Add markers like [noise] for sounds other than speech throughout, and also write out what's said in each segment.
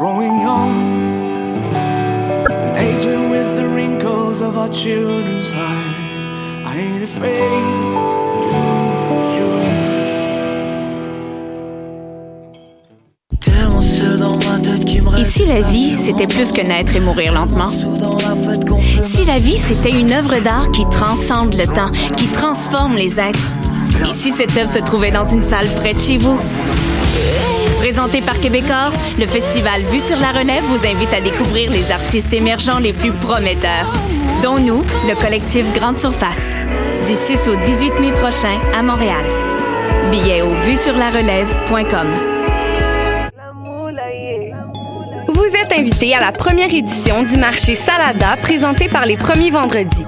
growing young, aging with the wrinkles of our children's life. I ain't afraid to do sure. Et si la vie, c'était plus que naître et mourir lentement? Si la vie, c'était une œuvre d'art qui transcende le temps, qui transforme les êtres? Et si cette œuvre se trouvait dans une salle près de chez vous? Présenté par Québecor, le festival Vue sur la relève vous invite à découvrir les artistes émergents les plus prometteurs, dont nous, le collectif Grande Surface, du 6 au 18 mai prochain à Montréal. Billets au vuesurlarelève.com. Vous êtes invité à la première édition du marché Salada présenté par les premiers vendredis.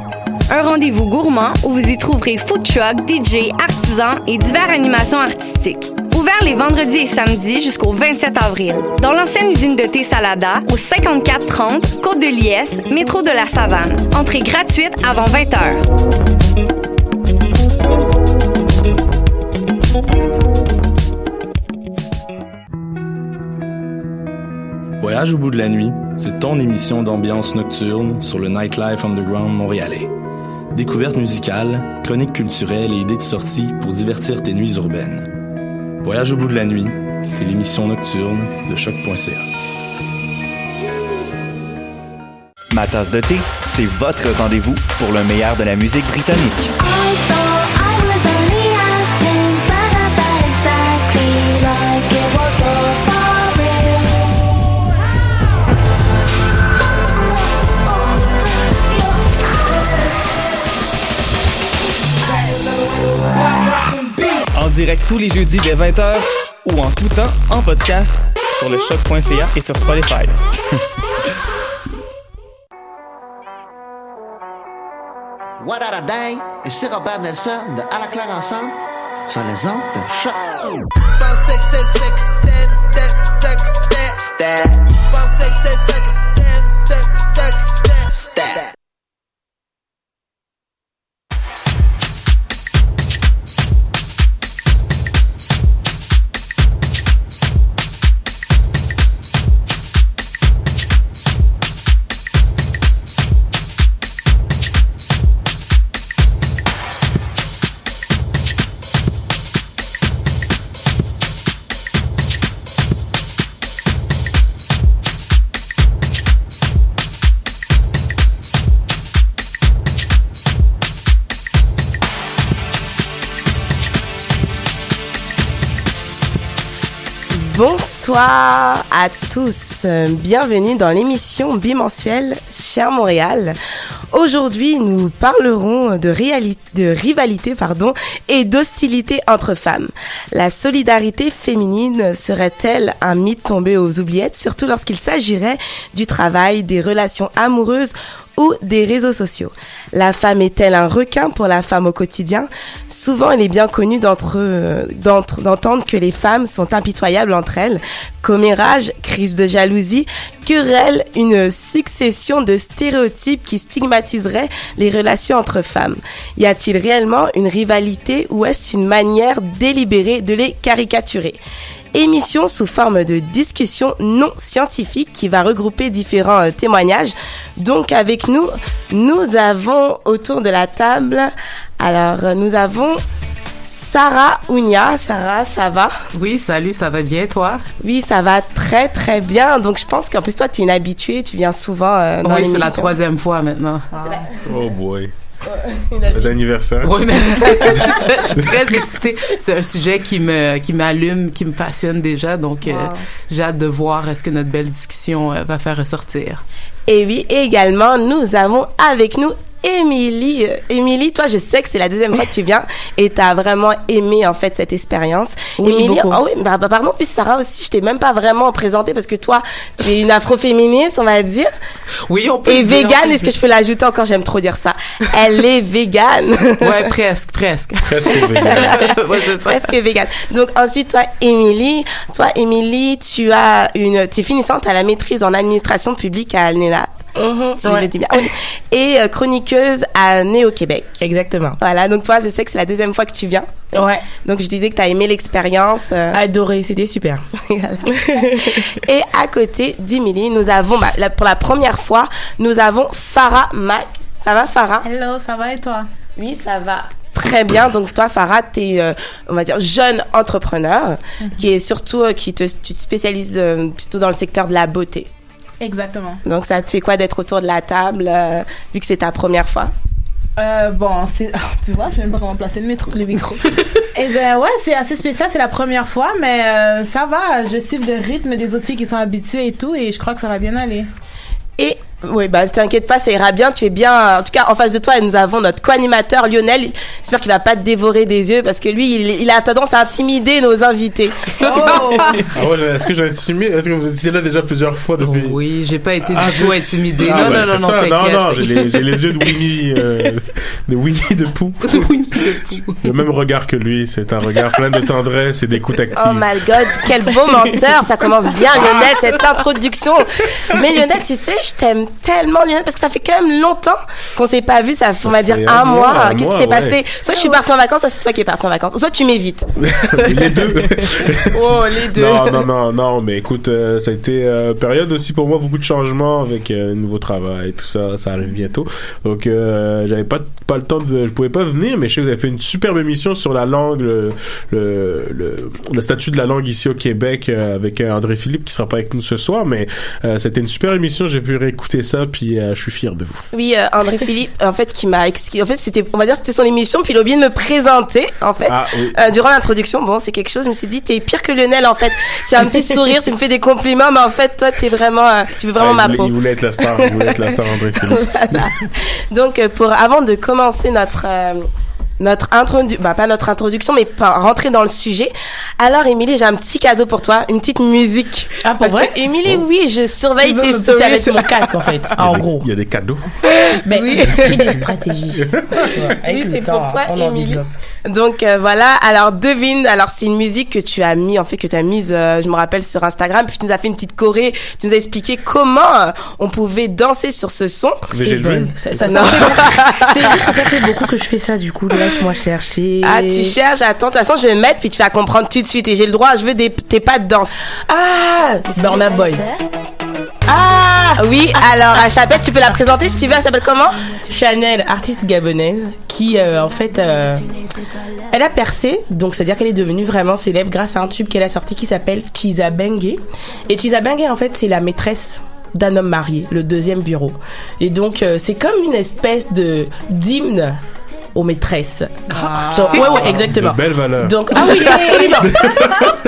Un rendez-vous gourmand où vous y trouverez food truck, DJ, artisans et diverses animations artistiques. Les vendredis et samedis jusqu'au 27 avril. Dans l'ancienne usine de thé Salada, au 5430 Côte de Liesse, métro de la Savane. Entrée gratuite avant 20 h. Voyage au bout de la nuit, c'est ton émission d'ambiance nocturne sur le Nightlife Underground montréalais. Découvertes musicales, chroniques culturelles et idées de sortie pour divertir tes nuits urbaines. Voyage au bout de la nuit, c'est l'émission nocturne de choc.ca. Ma tasse de thé, c'est votre rendez-vous pour le meilleur de la musique britannique. Direct tous les jeudis dès 20h ou en tout temps en podcast sur le choc.ca et sur Spotify. What a day? Et c'est Robert Nelson de À la claire ensemble sur les ondes de choc. Bonsoir à tous, bienvenue dans l'émission bimensuelle Cher Montréal. Aujourd'hui, nous parlerons de, rivalité et d'hostilité entre femmes. La solidarité féminine serait-elle un mythe tombé aux oubliettes, surtout lorsqu'il s'agirait du travail, des relations amoureuses ou des réseaux sociaux. La femme est-elle un requin pour la femme au quotidien? Souvent, il est bien connu d'entendre que les femmes sont impitoyables entre elles. Commérage, crise de jalousie, querelle, une succession de stéréotypes qui stigmatiseraient les relations entre femmes. Y a-t-il réellement une rivalité ou est-ce une manière délibérée de les caricaturer? Émission sous forme de discussion non scientifique qui va regrouper différents euh, témoignages. Donc avec nous, nous avons autour de la table, alors euh, nous avons Sarah Ounia. Sarah, ça va? Oui, salut, ça va bien, toi? Oui, ça va très, très bien. Donc, je pense qu'en plus, toi, tu es une habituée, tu viens souvent euh, dans Oui, c'est la troisième fois maintenant. Oh boy. Bon anniversaire. Oui, mais je suis très [laughs] excitée. C'est un sujet qui me qui m'allume, qui me passionne déjà. Donc, euh, j'ai hâte de voir est-ce que notre belle discussion euh, va faire ressortir. Et oui, également, nous avons avec nous Émilie. Euh, Émilie, toi, je sais que c'est la deuxième fois que tu viens et tu as vraiment aimé, en fait, cette expérience. Émilie, oh oui, bah, bah, pardon, puis Sarah aussi, je t'ai même pas vraiment présentée parce que toi, tu es une afroféministe, on va dire. Oui, on peut Et végane, est-ce que je peux l'ajouter encore? J'aime trop dire ça. Elle est végane. [laughs] Ouais, presque, presque. Presque végane. [laughs] Ouais. Presque végane. Donc ensuite, toi, Émilie, toi, Émilie, tu as une, tu es finissante à la maîtrise en administration publique à l'ENA. Mhm, si je le dis bien. Et euh, chroniqueuse à Néo Québec. Exactement. Voilà, donc toi, je sais que c'est la deuxième fois que tu viens. Ouais. Donc je disais que tu as aimé l'expérience. euh. Adoré, c'était super. [laughs] Et à côté d'Emily, nous avons, bah, la- pour la première fois, nous avons Farah Mac. Ça va, Farah? Hello, ça va et toi? Oui, ça va. Très bien. Donc toi, Farah, tu es, on va dire, jeune entrepreneur Mhm. qui est surtout, euh, qui te, tu te spécialises euh, plutôt dans le secteur de la beauté. Exactement. Donc ça te fait quoi d'être autour de la table, euh, vu que c'est ta première fois? Euh, bon, c'est, [laughs] tu vois, je sais même pas comment placer le, métro, le micro. [laughs] Eh ben ouais, c'est assez spécial, c'est la première fois, mais euh, ça va, je suis le rythme des autres filles qui sont habituées et tout, et je crois que ça va bien aller. Et oui, bah t'inquiète pas, ça ira bien. Tu es bien. En tout cas, en face de toi, nous avons notre co-animateur Lionel. J'espère qu'il va pas te dévorer des yeux parce que lui, il, il a tendance à intimider nos invités. [laughs] Ah ouais, est-ce que j'ai intimidé? Est-ce que vous étiez là déjà plusieurs fois depuis? Oui, j'ai pas été Ah, du tout intimidée. Ah non, ouais, non, non, non, non, non, j'ai les, yeux de Winnie, euh, [laughs] de Winnie de Pooh. Le même regard que lui, c'est un regard plein de tendresse et d'écoute active. Oh my god, quel beau menteur. Ça commence bien, [laughs] Lionel, cette introduction. Mais Lionel, tu sais, je t'aime tellement, Lionel, parce que ça fait quand même longtemps qu'on s'est pas vu. Ça, on va dire un un mois. Qu'est-ce qui s'est ouais. passé? Soit je suis partie en vacances, soit c'est toi qui es parti en vacances. Ou soit tu m'évites. [laughs] les deux. [laughs] Oh, les deux. Non, non, non, non, mais écoute, euh, ça a été euh, période aussi pour moi, beaucoup de changements avec euh, un nouveau travail, tout ça, ça arrive bientôt. Donc, euh, j'avais pas, pas le temps de, je pouvais pas venir, mais je sais que vous avez fait une superbe émission sur la langue, le, le, le, le statut de la langue ici au Québec euh, avec André Philippe qui sera pas avec nous ce soir, mais euh, c'était une super émission, j'ai pu réécouter ça, puis euh, je suis fier de vous. Oui, euh, André [laughs] Philippe, en fait, qui m'a expliqué. En fait, c'était, on va dire, c'était son émission, puis il a oublié de me présenter, en fait. Ah, oui. Euh, durant l'introduction, bon, c'est quelque chose. Je me suis dit, t'es pire que Lionel, en fait. Tu as un petit sourire, tu me fais des compliments, mais en fait, toi, t'es vraiment, tu veux vraiment Ah, ma voulait, peau. il voulait être la star, il voulait être la star André [laughs] Philippe. Voilà. Donc, pour avant de commencer notre notre introduction, bah pas notre introduction, mais pas rentrer dans le sujet. Alors, Émilie, j'ai un petit cadeau pour toi, une petite musique. Ah, pour Parce vrai? Que Émilie, oui, je surveille tes stories. avec mon casque, en fait, [laughs] en gros. Il y a des cadeaux. Mais j'ai des stratégies. [laughs] Avec Oui, c'est pour toi, Émilie. Donc euh, voilà, alors devine, alors c'est une musique que tu as mis, en fait que tu as mise, euh, je me rappelle sur Instagram, puis tu nous as fait une petite choré, tu nous as expliqué comment euh, on pouvait danser sur ce son. VG Dream. Ça, ça, ça fait, [laughs] c'est juste que ça fait beaucoup que je fais ça, du coup. Laisse-moi chercher. Ah, tu cherches, attends, de toute façon je vais mettre, puis tu vas comprendre tout de suite, et j'ai le droit, je veux des, tes pas de danse. Ah, Burna Boy. Ah oui, [laughs] alors à tu peux la présenter si tu veux, elle s'appelle comment? Chanel, artiste gabonaise, qui euh, en fait, euh, elle a percé, donc c'est-à-dire qu'elle est devenue vraiment célèbre grâce à un tube qu'elle a sorti qui s'appelle Chiza Bengue. Et Chiza Bengue, en fait, c'est la maîtresse d'un homme marié, le deuxième bureau. Et donc, euh, c'est comme une espèce de d'hymne aux maîtresses. So- ouais, ouais, exactement. De belles valeurs. Donc, ah oui, [laughs] absolument.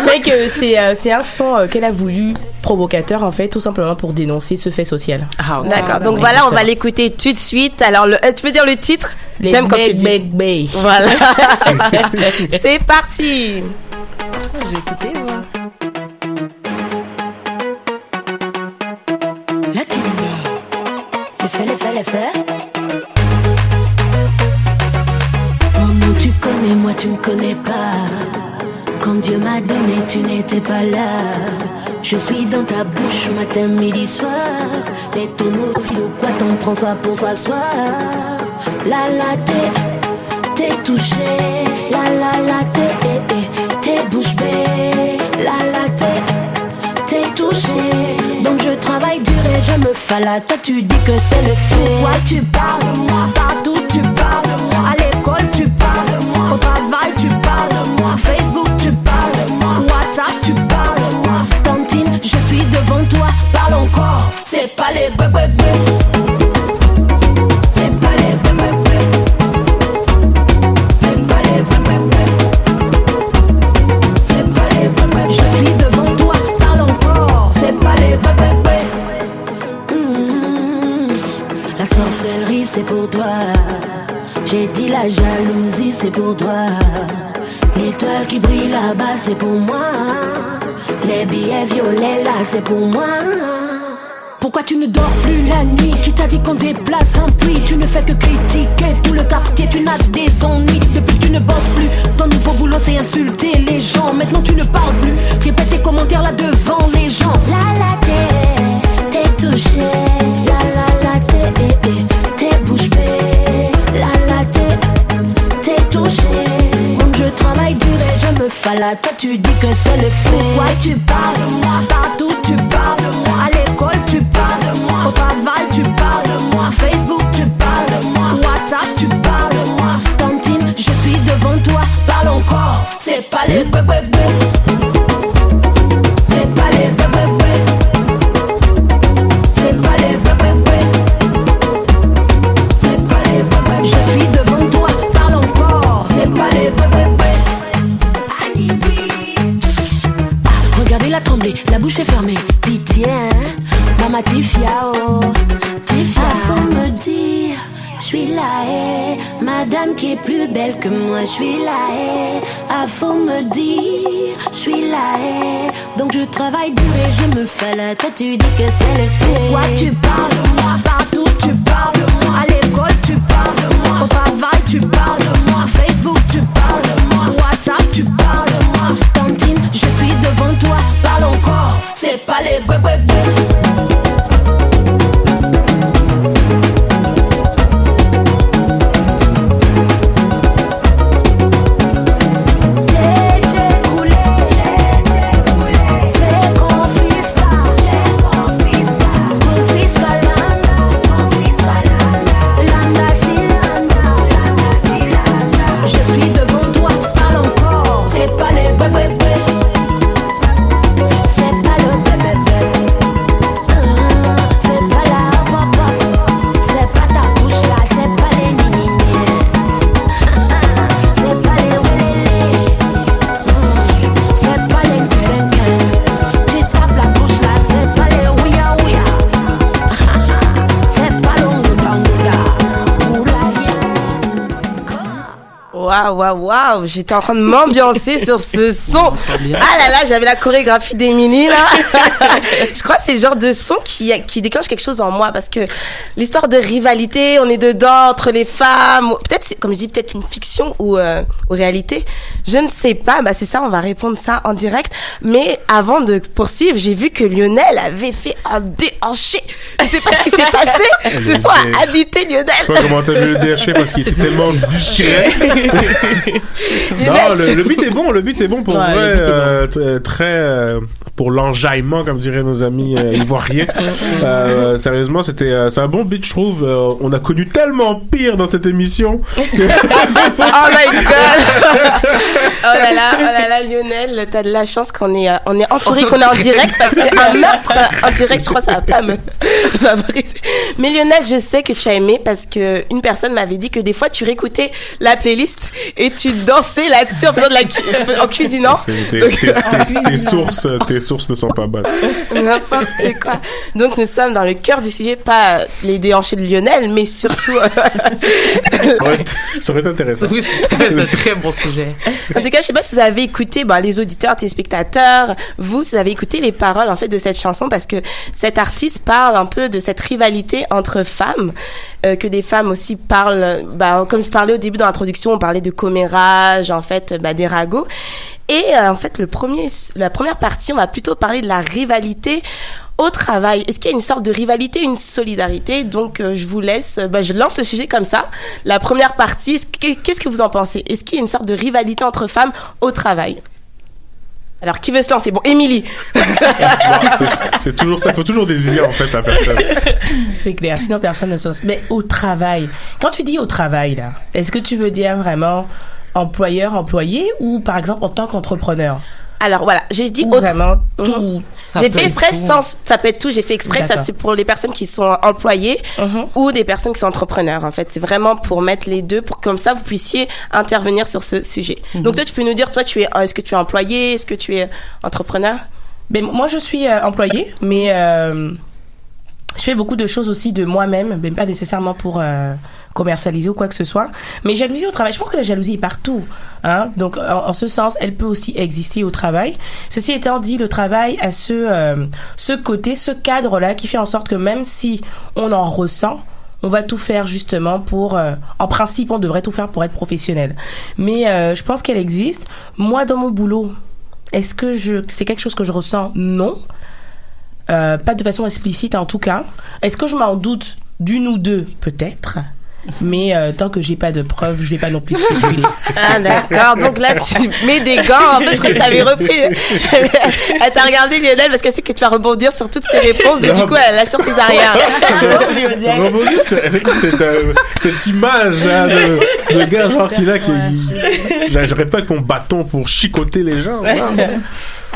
fait que c'est euh, c'est un son euh, qu'elle a voulu provocateur en fait, tout simplement pour dénoncer ce fait social. Ah, D'accord, donc voilà, on va l'écouter tout de suite. Alors, le, tu peux dire le titre? J'aime quand tu dis. Bay. Voilà. [laughs] C'est parti. J'ai écouté, moi. La Kimba. Les faits, les faits, moi tu me connais pas. Quand Dieu m'a donné, tu n'étais pas là. Je suis dans ta bouche matin, midi, soir. Les tonneaux, de quoi t'en prends ça pour s'asseoir? La la t'es, t'es touché. La la la t'es, eh, eh, t'es bouche bée. La la t'es, t'es touché. Donc je travaille dur et je me falade. Toi tu dis que c'est le feu. Pourquoi tu parles de moi? Partout tu parles moi. Bébés. Mmh. La sorcellerie c'est pour toi. J'ai dit la jalousie c'est pour toi. L'étoile qui brille là-bas c'est pour moi. Les billets violets là c'est pour moi tu ne dors plus la nuit. Qui t'a dit qu'on déplace un puits? Tu ne fais que critiquer tout le quartier. Tu n'as des ennuis. Depuis tu ne bosses plus. Ton nouveau boulot c'est insulter les gens. Maintenant tu ne parles plus. Répète tes commentaires là devant les gens. La la t'es, t'es touché. La la la t'es, eh, eh, t'es bouche bée. La la t'es, t'es touché. Je travaille dur et je me fais la tête Tu dis que c'est le fait. Pourquoi tu parles de moi? Partout tu parles de moi. Au travail tu parles de moi. Facebook tu parles de moi. WhatsApp tu parles de moi. Tantine, je suis devant toi. Parle encore. C'est pas les bébés. Que moi, je suis la haie. Ah, faut me dire, je suis la haie. Donc je travaille dur et je me fais la Toi, tu dis que c'est le. Pourquoi tu parles Waouh, j'étais en train de m'ambiancer sur ce [laughs] son. Ah là là, j'avais la chorégraphie d'Emily là. [laughs] je crois que c'est le genre de son qui, qui déclenche quelque chose en moi parce que l'histoire de rivalité, on est dedans entre les femmes. Peut-être, comme je dis, peut-être une fiction ou, euh, ou réalité. Je ne sais pas, bah c'est ça, on va répondre ça en direct. Mais avant de poursuivre, j'ai vu que Lionel avait fait un déhanché. Je sais pas ce qui s'est [laughs] passé? Ce son a habité Lionel. Je sais pas comment t'as vu le DHC parce qu'il était tellement discret. Non, le, le beat est bon, le beat est bon pour Ouais, vrai, bon. euh, euh, très euh, pour l'enjaillement comme diraient nos amis euh, ivoiriens. [laughs] Euh, sérieusement, c'était euh, c'est un bon beat, je trouve. Euh, on a connu tellement pire dans cette émission. que- [laughs] Oh my god! oh là là, oh là là, Lionel, t'as de la chance qu'on est, on est entouré, qu'on est en direct parce qu'un [laughs] meurtre en direct, je crois, ça va pas me favoriser. Mais Lionel, je sais que tu as aimé parce que une personne m'avait dit que des fois tu réécoutais la playlist et tu dansais là-dessus en faisant de la cu- en cuisinant. Tes, Donc- tes- [laughs] tes- tes sources, tes sources ne sont pas bonnes. N'importe quoi. Donc nous sommes dans le cœur du sujet, pas les déhanchés de Lionel, mais surtout. euh, Ça aurait, été- ça aurait été intéressant. Oui, c'est un très bon sujet. En tout cas, je sais pas si vous avez écouté, ben, les auditeurs, téléspectateurs, vous, si vous avez écouté les paroles, en fait, de cette chanson parce que cet artiste parle un peu de cette rivalité entre femmes, euh, que des femmes aussi parlent, bah, comme je parlais au début dans l'introduction, on parlait de en fait, bah, des ragots. Et, euh, en fait, le premier, la première partie, on va plutôt parler de la rivalité au travail. Est-ce qu'il y a une sorte de rivalité, une solidarité? Donc, euh, je vous laisse, bah, je lance le sujet comme ça. La première partie, est-ce que- qu'est-ce que vous en pensez? Est-ce qu'il y a une sorte de rivalité entre femmes au travail? Alors, qui veut se lancer? Bon, Émilie. [laughs] C'est- toujours ça, faut toujours désigner en fait la personne. [laughs] C'est clair, sinon personne ne s'en... Mais au travail, quand tu dis au travail, là, est-ce que tu veux dire vraiment employeur, employé ou par exemple en tant qu'entrepreneur Alors voilà, j'ai dit autre- vraiment Mhm. tout. J'ai fait exprès tout. sans, ça peut être tout, j'ai fait exprès, ça c'est pour les personnes qui sont employées ou des personnes qui sont entrepreneurs en fait. C'est vraiment pour mettre les deux, pour que comme ça vous puissiez intervenir sur ce sujet. Donc toi tu peux nous dire, toi tu es, est-ce que tu es employé, est-ce que tu es entrepreneur? Ben, moi, je suis euh, employée, mais euh, je fais beaucoup de choses aussi de moi-même, mais pas nécessairement pour euh, commercialiser ou quoi que ce soit. Mais jalousie au travail, je pense que la jalousie est partout. Hein? Donc, en, ce sens, elle peut aussi exister au travail. Ceci étant dit, le travail a ce, euh, ce côté, ce cadre-là qui fait en sorte que même si on en ressent, on va tout faire justement pour euh, en principe on devrait tout faire pour être professionnel mais euh, je pense qu'elle existe moi dans mon boulot est-ce que je c'est quelque chose que je ressens? Non pas de façon explicite en tout cas est-ce que je m'en doute d'une ou deux? Peut-être mais euh, tant que j'ai pas de preuves, je vais pas non plus spéculer. [laughs] Ah d'accord, donc là tu mets des gants. En fait, je croyais que t'avais repris. [laughs] elle t'a regardé Lionel parce qu'elle sait que tu vas rebondir sur toutes ses réponses. Donc, du coup, elle assure ses arrières. [laughs] Rebondir, quoi cette, euh, cette image là de, de gars genre qui là qui j'arrête pas avec mon bâton pour chicoter les gens. voilà.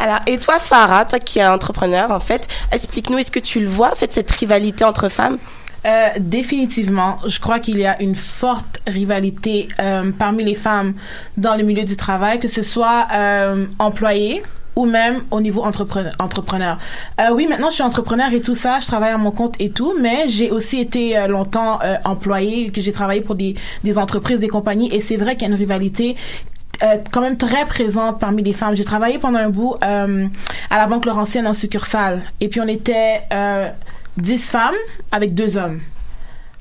Alors, et toi, Farah, toi qui es entrepreneur, en fait, explique-nous, est-ce que tu le vois, en fait, cette rivalité entre femmes? Euh, définitivement, je crois qu'il y a une forte rivalité euh, parmi les femmes dans le milieu du travail, que ce soit euh, employées ou même au niveau entrepreneur. entrepreneur. Euh, oui, maintenant je suis entrepreneur et tout ça, je travaille à mon compte et tout, mais j'ai aussi été euh, longtemps euh, employée, que j'ai travaillé pour des, des entreprises, des compagnies, et c'est vrai qu'il y a une rivalité euh, quand même très présente parmi les femmes. J'ai travaillé pendant un bout euh, à la Banque Laurentienne en succursale. Et puis on était euh, 10 femmes avec deux hommes.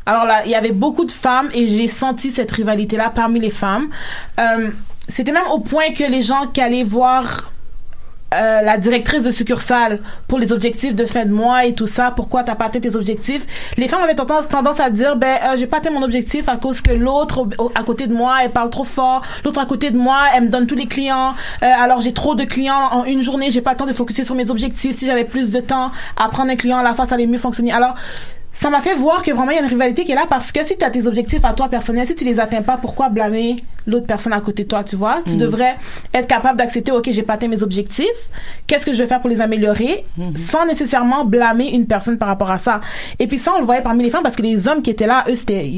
Alors là, il y avait beaucoup de femmes et j'ai senti cette rivalité-là parmi les femmes. Euh, C'était même au point que les gens qui allaient voir euh, la directrice de succursale pour les objectifs de fin de mois et tout ça, pourquoi t'as pas atteint tes objectifs? Les femmes avaient tendance, à dire, ben, euh, j'ai pas atteint mon objectif à cause que l'autre au- au- à côté de moi, elle parle trop fort, l'autre à côté de moi, elle me donne tous les clients, euh, alors j'ai trop de clients en une journée, j'ai pas le temps de focuser sur mes objectifs. Si j'avais plus de temps à prendre un client la ça allait mieux fonctionner. Alors, ça m'a fait voir que vraiment il y a une rivalité qui est là parce que si tu as tes objectifs à toi personnels, si tu les atteins pas, pourquoi blâmer l'autre personne à côté de toi, tu vois? Tu Mm. devrais être capable d'accepter, OK, j'ai pas atteint mes objectifs. Qu'est-ce que je vais faire pour les améliorer? Sans nécessairement blâmer une personne par rapport à ça. Et puis ça, on le voyait parmi les femmes parce que les hommes qui étaient là, eux, c'était,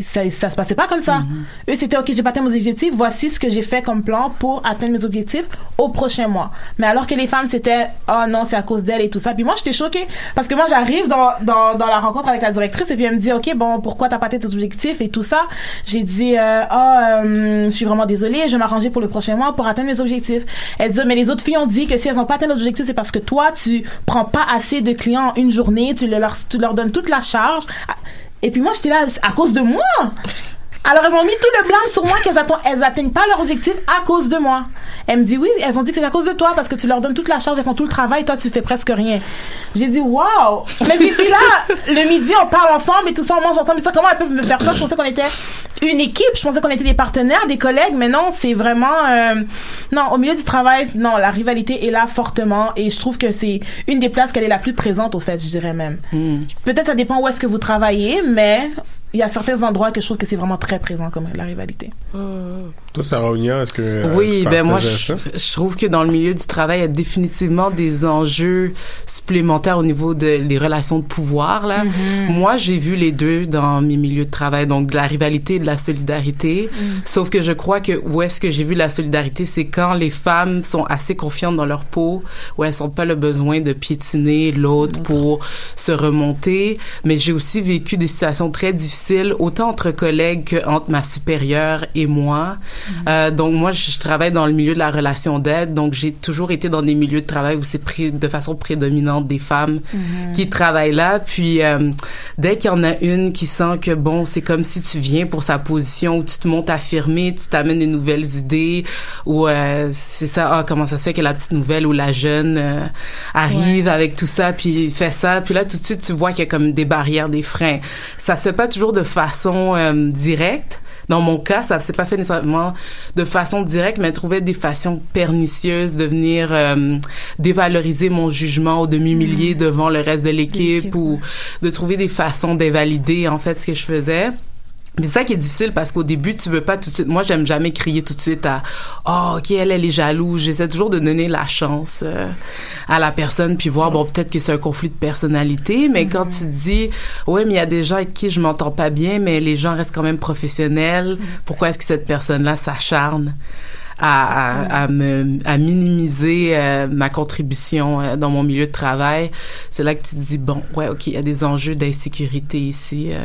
ça, ça se passait pas comme ça. Eux, c'était, OK, j'ai pas atteint mes objectifs. Voici ce que j'ai fait comme plan pour atteindre mes objectifs au prochain mois. Mais alors que les femmes, c'était, oh non, c'est à cause d'elle et tout ça. Puis moi, j'étais choquée parce que moi, j'arrive dans, dans, dans la rencontre avec la directrice et puis elle me dit, OK, bon, pourquoi t'as pas atteint tes objectifs et tout ça? J'ai dit, euh, ah, euh, je suis vraiment désolée, je vais m'arranger pour le prochain mois pour atteindre mes objectifs. Elle dit, mais les autres filles ont dit que si elles ont pas atteint leurs objectifs, c'est parce que toi, tu prends pas assez de clients en une journée, tu leur, tu leur donnes toute la charge. Et puis moi, j'étais là, à cause de moi? Alors, elles ont mis tout le blâme sur moi qu'elles elles atteignent pas leur objectif à cause de moi. Elle me dit oui, elles ont dit que c'est à cause de toi parce que tu leur donnes toute la charge, elles font tout le travail, toi tu fais presque rien. J'ai dit waouh! Mais ces filles-là, le midi on parle ensemble et tout ça, on mange ensemble et tout ça, comment elles peuvent me faire ça? Je pensais qu'on était une équipe, je pensais qu'on était des partenaires, des collègues, mais non, c'est vraiment euh, non, au milieu du travail, non, la rivalité est là fortement et je trouve que c'est une des places qu'elle est la plus présente au fait, je dirais même. Peut-être ça dépend où est-ce que vous travaillez, mais il y a certains endroits que je trouve que c'est vraiment très présent comme la rivalité. Toi, Sarah Ounia, est-ce que euh, Oui, tu ben moi, je, trouve que dans le milieu du travail, il y a définitivement des enjeux supplémentaires au niveau de les relations de pouvoir. Là, Mhm. moi, j'ai vu les deux dans mes milieux de travail, donc de la rivalité et de la solidarité. Mhm. Sauf que je crois que où est-ce que j'ai vu la solidarité, c'est quand les femmes sont assez confiantes dans leur peau, où elles sentent pas le besoin de piétiner l'autre pour se remonter. Mais j'ai aussi vécu des situations très difficiles, autant entre collègues que entre ma supérieure et moi. Euh, donc moi, je travaille dans le milieu de la relation d'aide, donc j'ai toujours été dans des milieux de travail où c'est de façon prédominante des femmes Mhm. qui travaillent là. Puis euh, dès qu'il y en a une qui sent que bon, c'est comme si tu viens pour sa position, où tu te montes affirmé, tu t'amènes des nouvelles idées, ou euh, c'est ça, ah comment ça se fait que la petite nouvelle ou la jeune euh, arrive avec tout ça, puis fait ça, puis là tout de suite tu vois qu'il y a comme des barrières, des freins. Ça se fait pas toujours de façon euh, directe. Dans mon cas, ça s'est pas fait nécessairement de façon directe, mais trouver des façons pernicieuses de venir euh, dévaloriser mon jugement ou de m'humilier devant le reste de l'équipe ou de trouver des façons d'invalider en fait ce que je faisais. C'est ça qui est difficile parce qu'au début, tu veux pas tout de suite. Moi, j'aime jamais crier tout de suite à Oh, ok, elle, elle est jalouse. J'essaie toujours de donner la chance euh, à la personne puis voir, bon, peut-être que c'est un conflit de personnalité, mais quand tu dis Ouais, mais il y a des gens avec qui je m'entends pas bien, mais les gens restent quand même professionnels, pourquoi est-ce que cette personne-là s'acharne? À, à, à me à minimiser euh, ma contribution euh, dans mon milieu de travail c'est là que tu te dis bon ouais ok il y a des enjeux d'insécurité ici euh.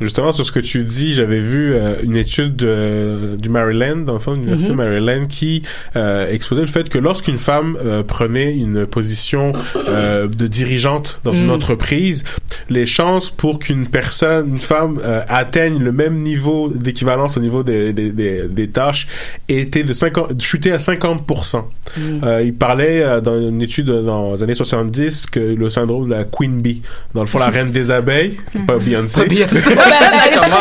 Justement, sur ce que tu dis, j'avais vu euh, une étude de- du Maryland, dans le fond, de l'Université Mhm. de Maryland, qui euh, exposait le fait que lorsqu'une femme euh, prenait une position euh, de dirigeante dans une Mhm. entreprise, les chances pour qu'une personne, une femme, euh, atteigne le même niveau d'équivalence au niveau des, des, des, des tâches étaient de 50, chuté à 50%. Mm. Euh, il parlait euh, dans une étude dans les années 70 que le syndrome de la Queen Bee, dans le fond la reine des abeilles, pas Beyoncé. [laughs]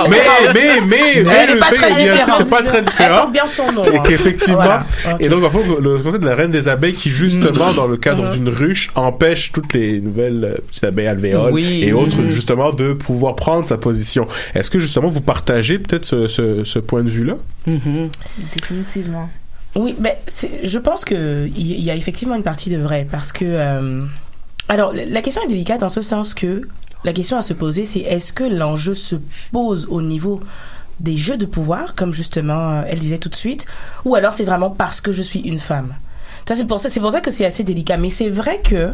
Mais mais mais mais le fait que c'est pas très différent. bien son nom, Et qu'effectivement et donc en fait le concept de la reine des abeilles qui justement dans le cadre Mhm. d'une ruche empêche toutes les nouvelles euh, petites abeilles alvéoles et autres Mhm. justement de pouvoir prendre sa position. Est-ce que justement vous partagez peut-être ce, ce, ce point de vue là Mm-hmm. Définitivement. Oui, mais je pense que il y, y a effectivement une partie de vrai parce que euh, alors la- la question est délicate dans ce sens que la question à se poser c'est est-ce que l'enjeu se pose au niveau des jeux de pouvoir comme justement euh, elle disait tout de suite ou alors c'est vraiment parce que je suis une femme? C'est pour ça pour ça que c'est assez délicat mais c'est vrai que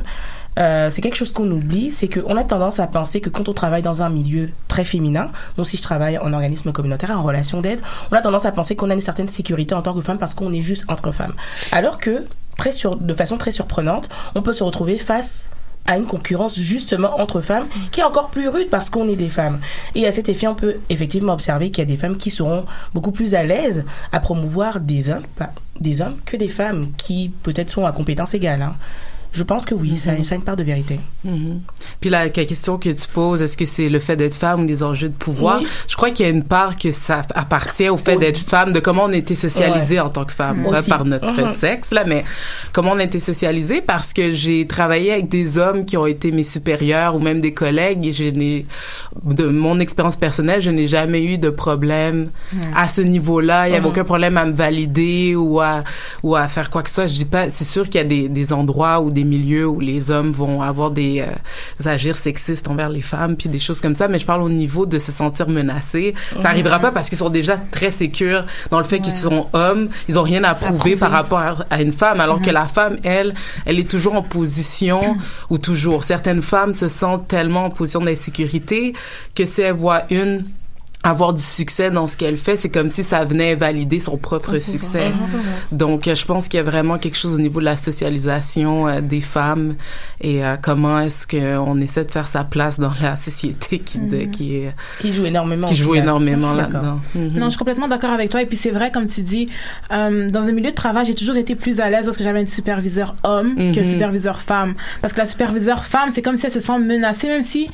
euh, c'est quelque chose qu'on oublie, c'est qu'on a tendance à penser que quand on travaille dans un milieu très féminin, moi si je travaille en organisme communautaire, en relation d'aide, on a tendance à penser qu'on a une certaine sécurité en tant que femme parce qu'on est juste entre femmes. Alors que, très sur, de façon très surprenante, on peut se retrouver face à une concurrence justement entre femmes qui est encore plus rude parce qu'on est des femmes. Et à cet effet, on peut effectivement observer qu'il y a des femmes qui seront beaucoup plus à l'aise à promouvoir des hommes, des hommes que des femmes qui peut-être sont à compétences égales. hein. Je pense que oui, ça, ça a une part de vérité. Mhm. Puis la, la question que tu poses, est-ce que c'est le fait d'être femme ou les enjeux de pouvoir? Oui. Je crois qu'il y a une part que ça appartient au fait d'être femme, de comment on a été socialisé Ouais. en tant que femme, Mhm. pas par notre Mhm. sexe, là, mais comment on a été socialisé parce que j'ai travaillé avec des hommes qui ont été mes supérieurs ou même des collègues et je n'ai, de mon expérience personnelle, je n'ai jamais eu de problème à ce niveau-là. Il y avait Mhm. aucun problème à me valider ou à, ou à faire quoi que ce soit. Je dis pas, c'est sûr qu'il y a des, des endroits ou des milieux où les hommes vont avoir des, euh, agir sexistes envers les femmes puis des choses comme ça, mais je parle au niveau de se sentir menacé. Ça Mhm. arrivera pas parce qu'ils sont déjà très sécures dans le fait qu'ils sont hommes. Ils ont rien à prouver par rapport à, à une femme, alors que la femme, elle, elle est toujours en position, ou toujours, certaines femmes se sentent tellement en position d'insécurité que si elles voient une avoir du succès dans ce qu'elle fait, c'est comme si ça venait valider son propre succès. Mhm. Donc, euh, je pense qu'il y a vraiment quelque chose au niveau de la socialisation euh, des femmes et euh, comment est-ce qu'on essaie de faire sa place dans la société qui, de- Mhm. qui est Qui joue énormément. qui joue énormément là-dedans. Mhm. Non, je suis complètement d'accord avec toi. Et puis c'est vrai, comme tu dis, euh, dans un milieu de travail, j'ai toujours été plus à l'aise lorsque j'avais un superviseur homme que Mhm. superviseur femme. Parce que la superviseur femme, c'est comme si elle se sent menacée, même si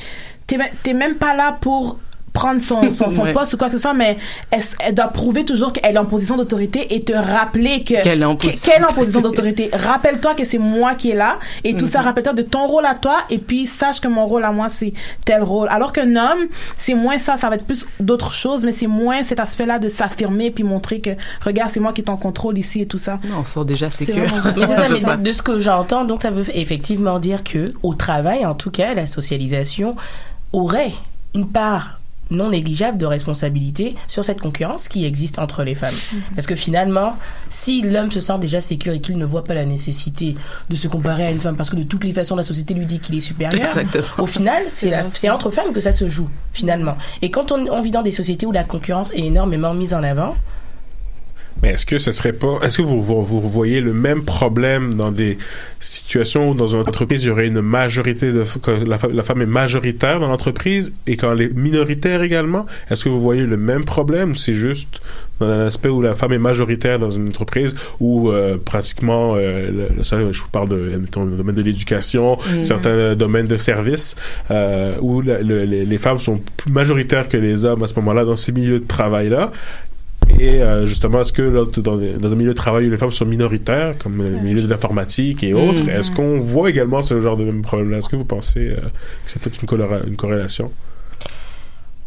t'es même pas là pour prendre son, son, son Ouais. poste ou quoi que ce soit, mais elle, elle doit prouver toujours qu'elle est en position d'autorité et te rappeler que Qu'elle est en position qu'elle est en position d'autorité. Rappelle-toi que c'est moi qui est là et tout ça. Mhm. Rappelle-toi de ton rôle à toi et puis sache que mon rôle à moi c'est tel rôle. Alors qu'un homme, c'est moins ça. Ça va être plus d'autres choses, mais c'est moins cet aspect-là de s'affirmer puis montrer que regarde c'est moi qui est en contrôle ici et tout ça. Non, on sent déjà C'est sécure. [laughs] Mais c'est ça, mais de, de ce que j'entends, donc ça veut effectivement dire que au travail, en tout cas, la socialisation aurait une part non négligeable de responsabilité sur cette concurrence qui existe entre les femmes. Parce que finalement, si l'homme se sent déjà sécure et qu'il ne voit pas la nécessité de se comparer à une femme parce que de toutes les façons la société lui dit qu'il est supérieur, Exactement. au final, c'est entre femmes que ça se joue finalement. Et quand on, on vit dans des sociétés où la concurrence est énormément mise en avant, Mais est-ce que ce serait pas, est-ce que vous, vous, vous voyez le même problème dans des situations où dans une entreprise il y aurait une majorité de, la, la femme est majoritaire dans l'entreprise et quand elle est minoritaire également, est-ce que vous voyez le même problème ou c'est juste dans un aspect où la femme est majoritaire dans une entreprise où euh, pratiquement, euh, le, ça, je vous parle de, mettons, le domaine de l'éducation, Mhm. certains domaines de services euh, où la- le- les, les femmes sont plus majoritaires que les hommes à ce moment-là dans ces milieux de travail-là. Et euh, justement, est-ce que là, dans, dans un milieu de travail où les femmes sont minoritaires, comme le milieu de l'informatique et autres, Mhm. est-ce qu'on voit également ce genre de même problème-là? Est-ce que vous pensez euh, que c'est peut-être une, une corrélation?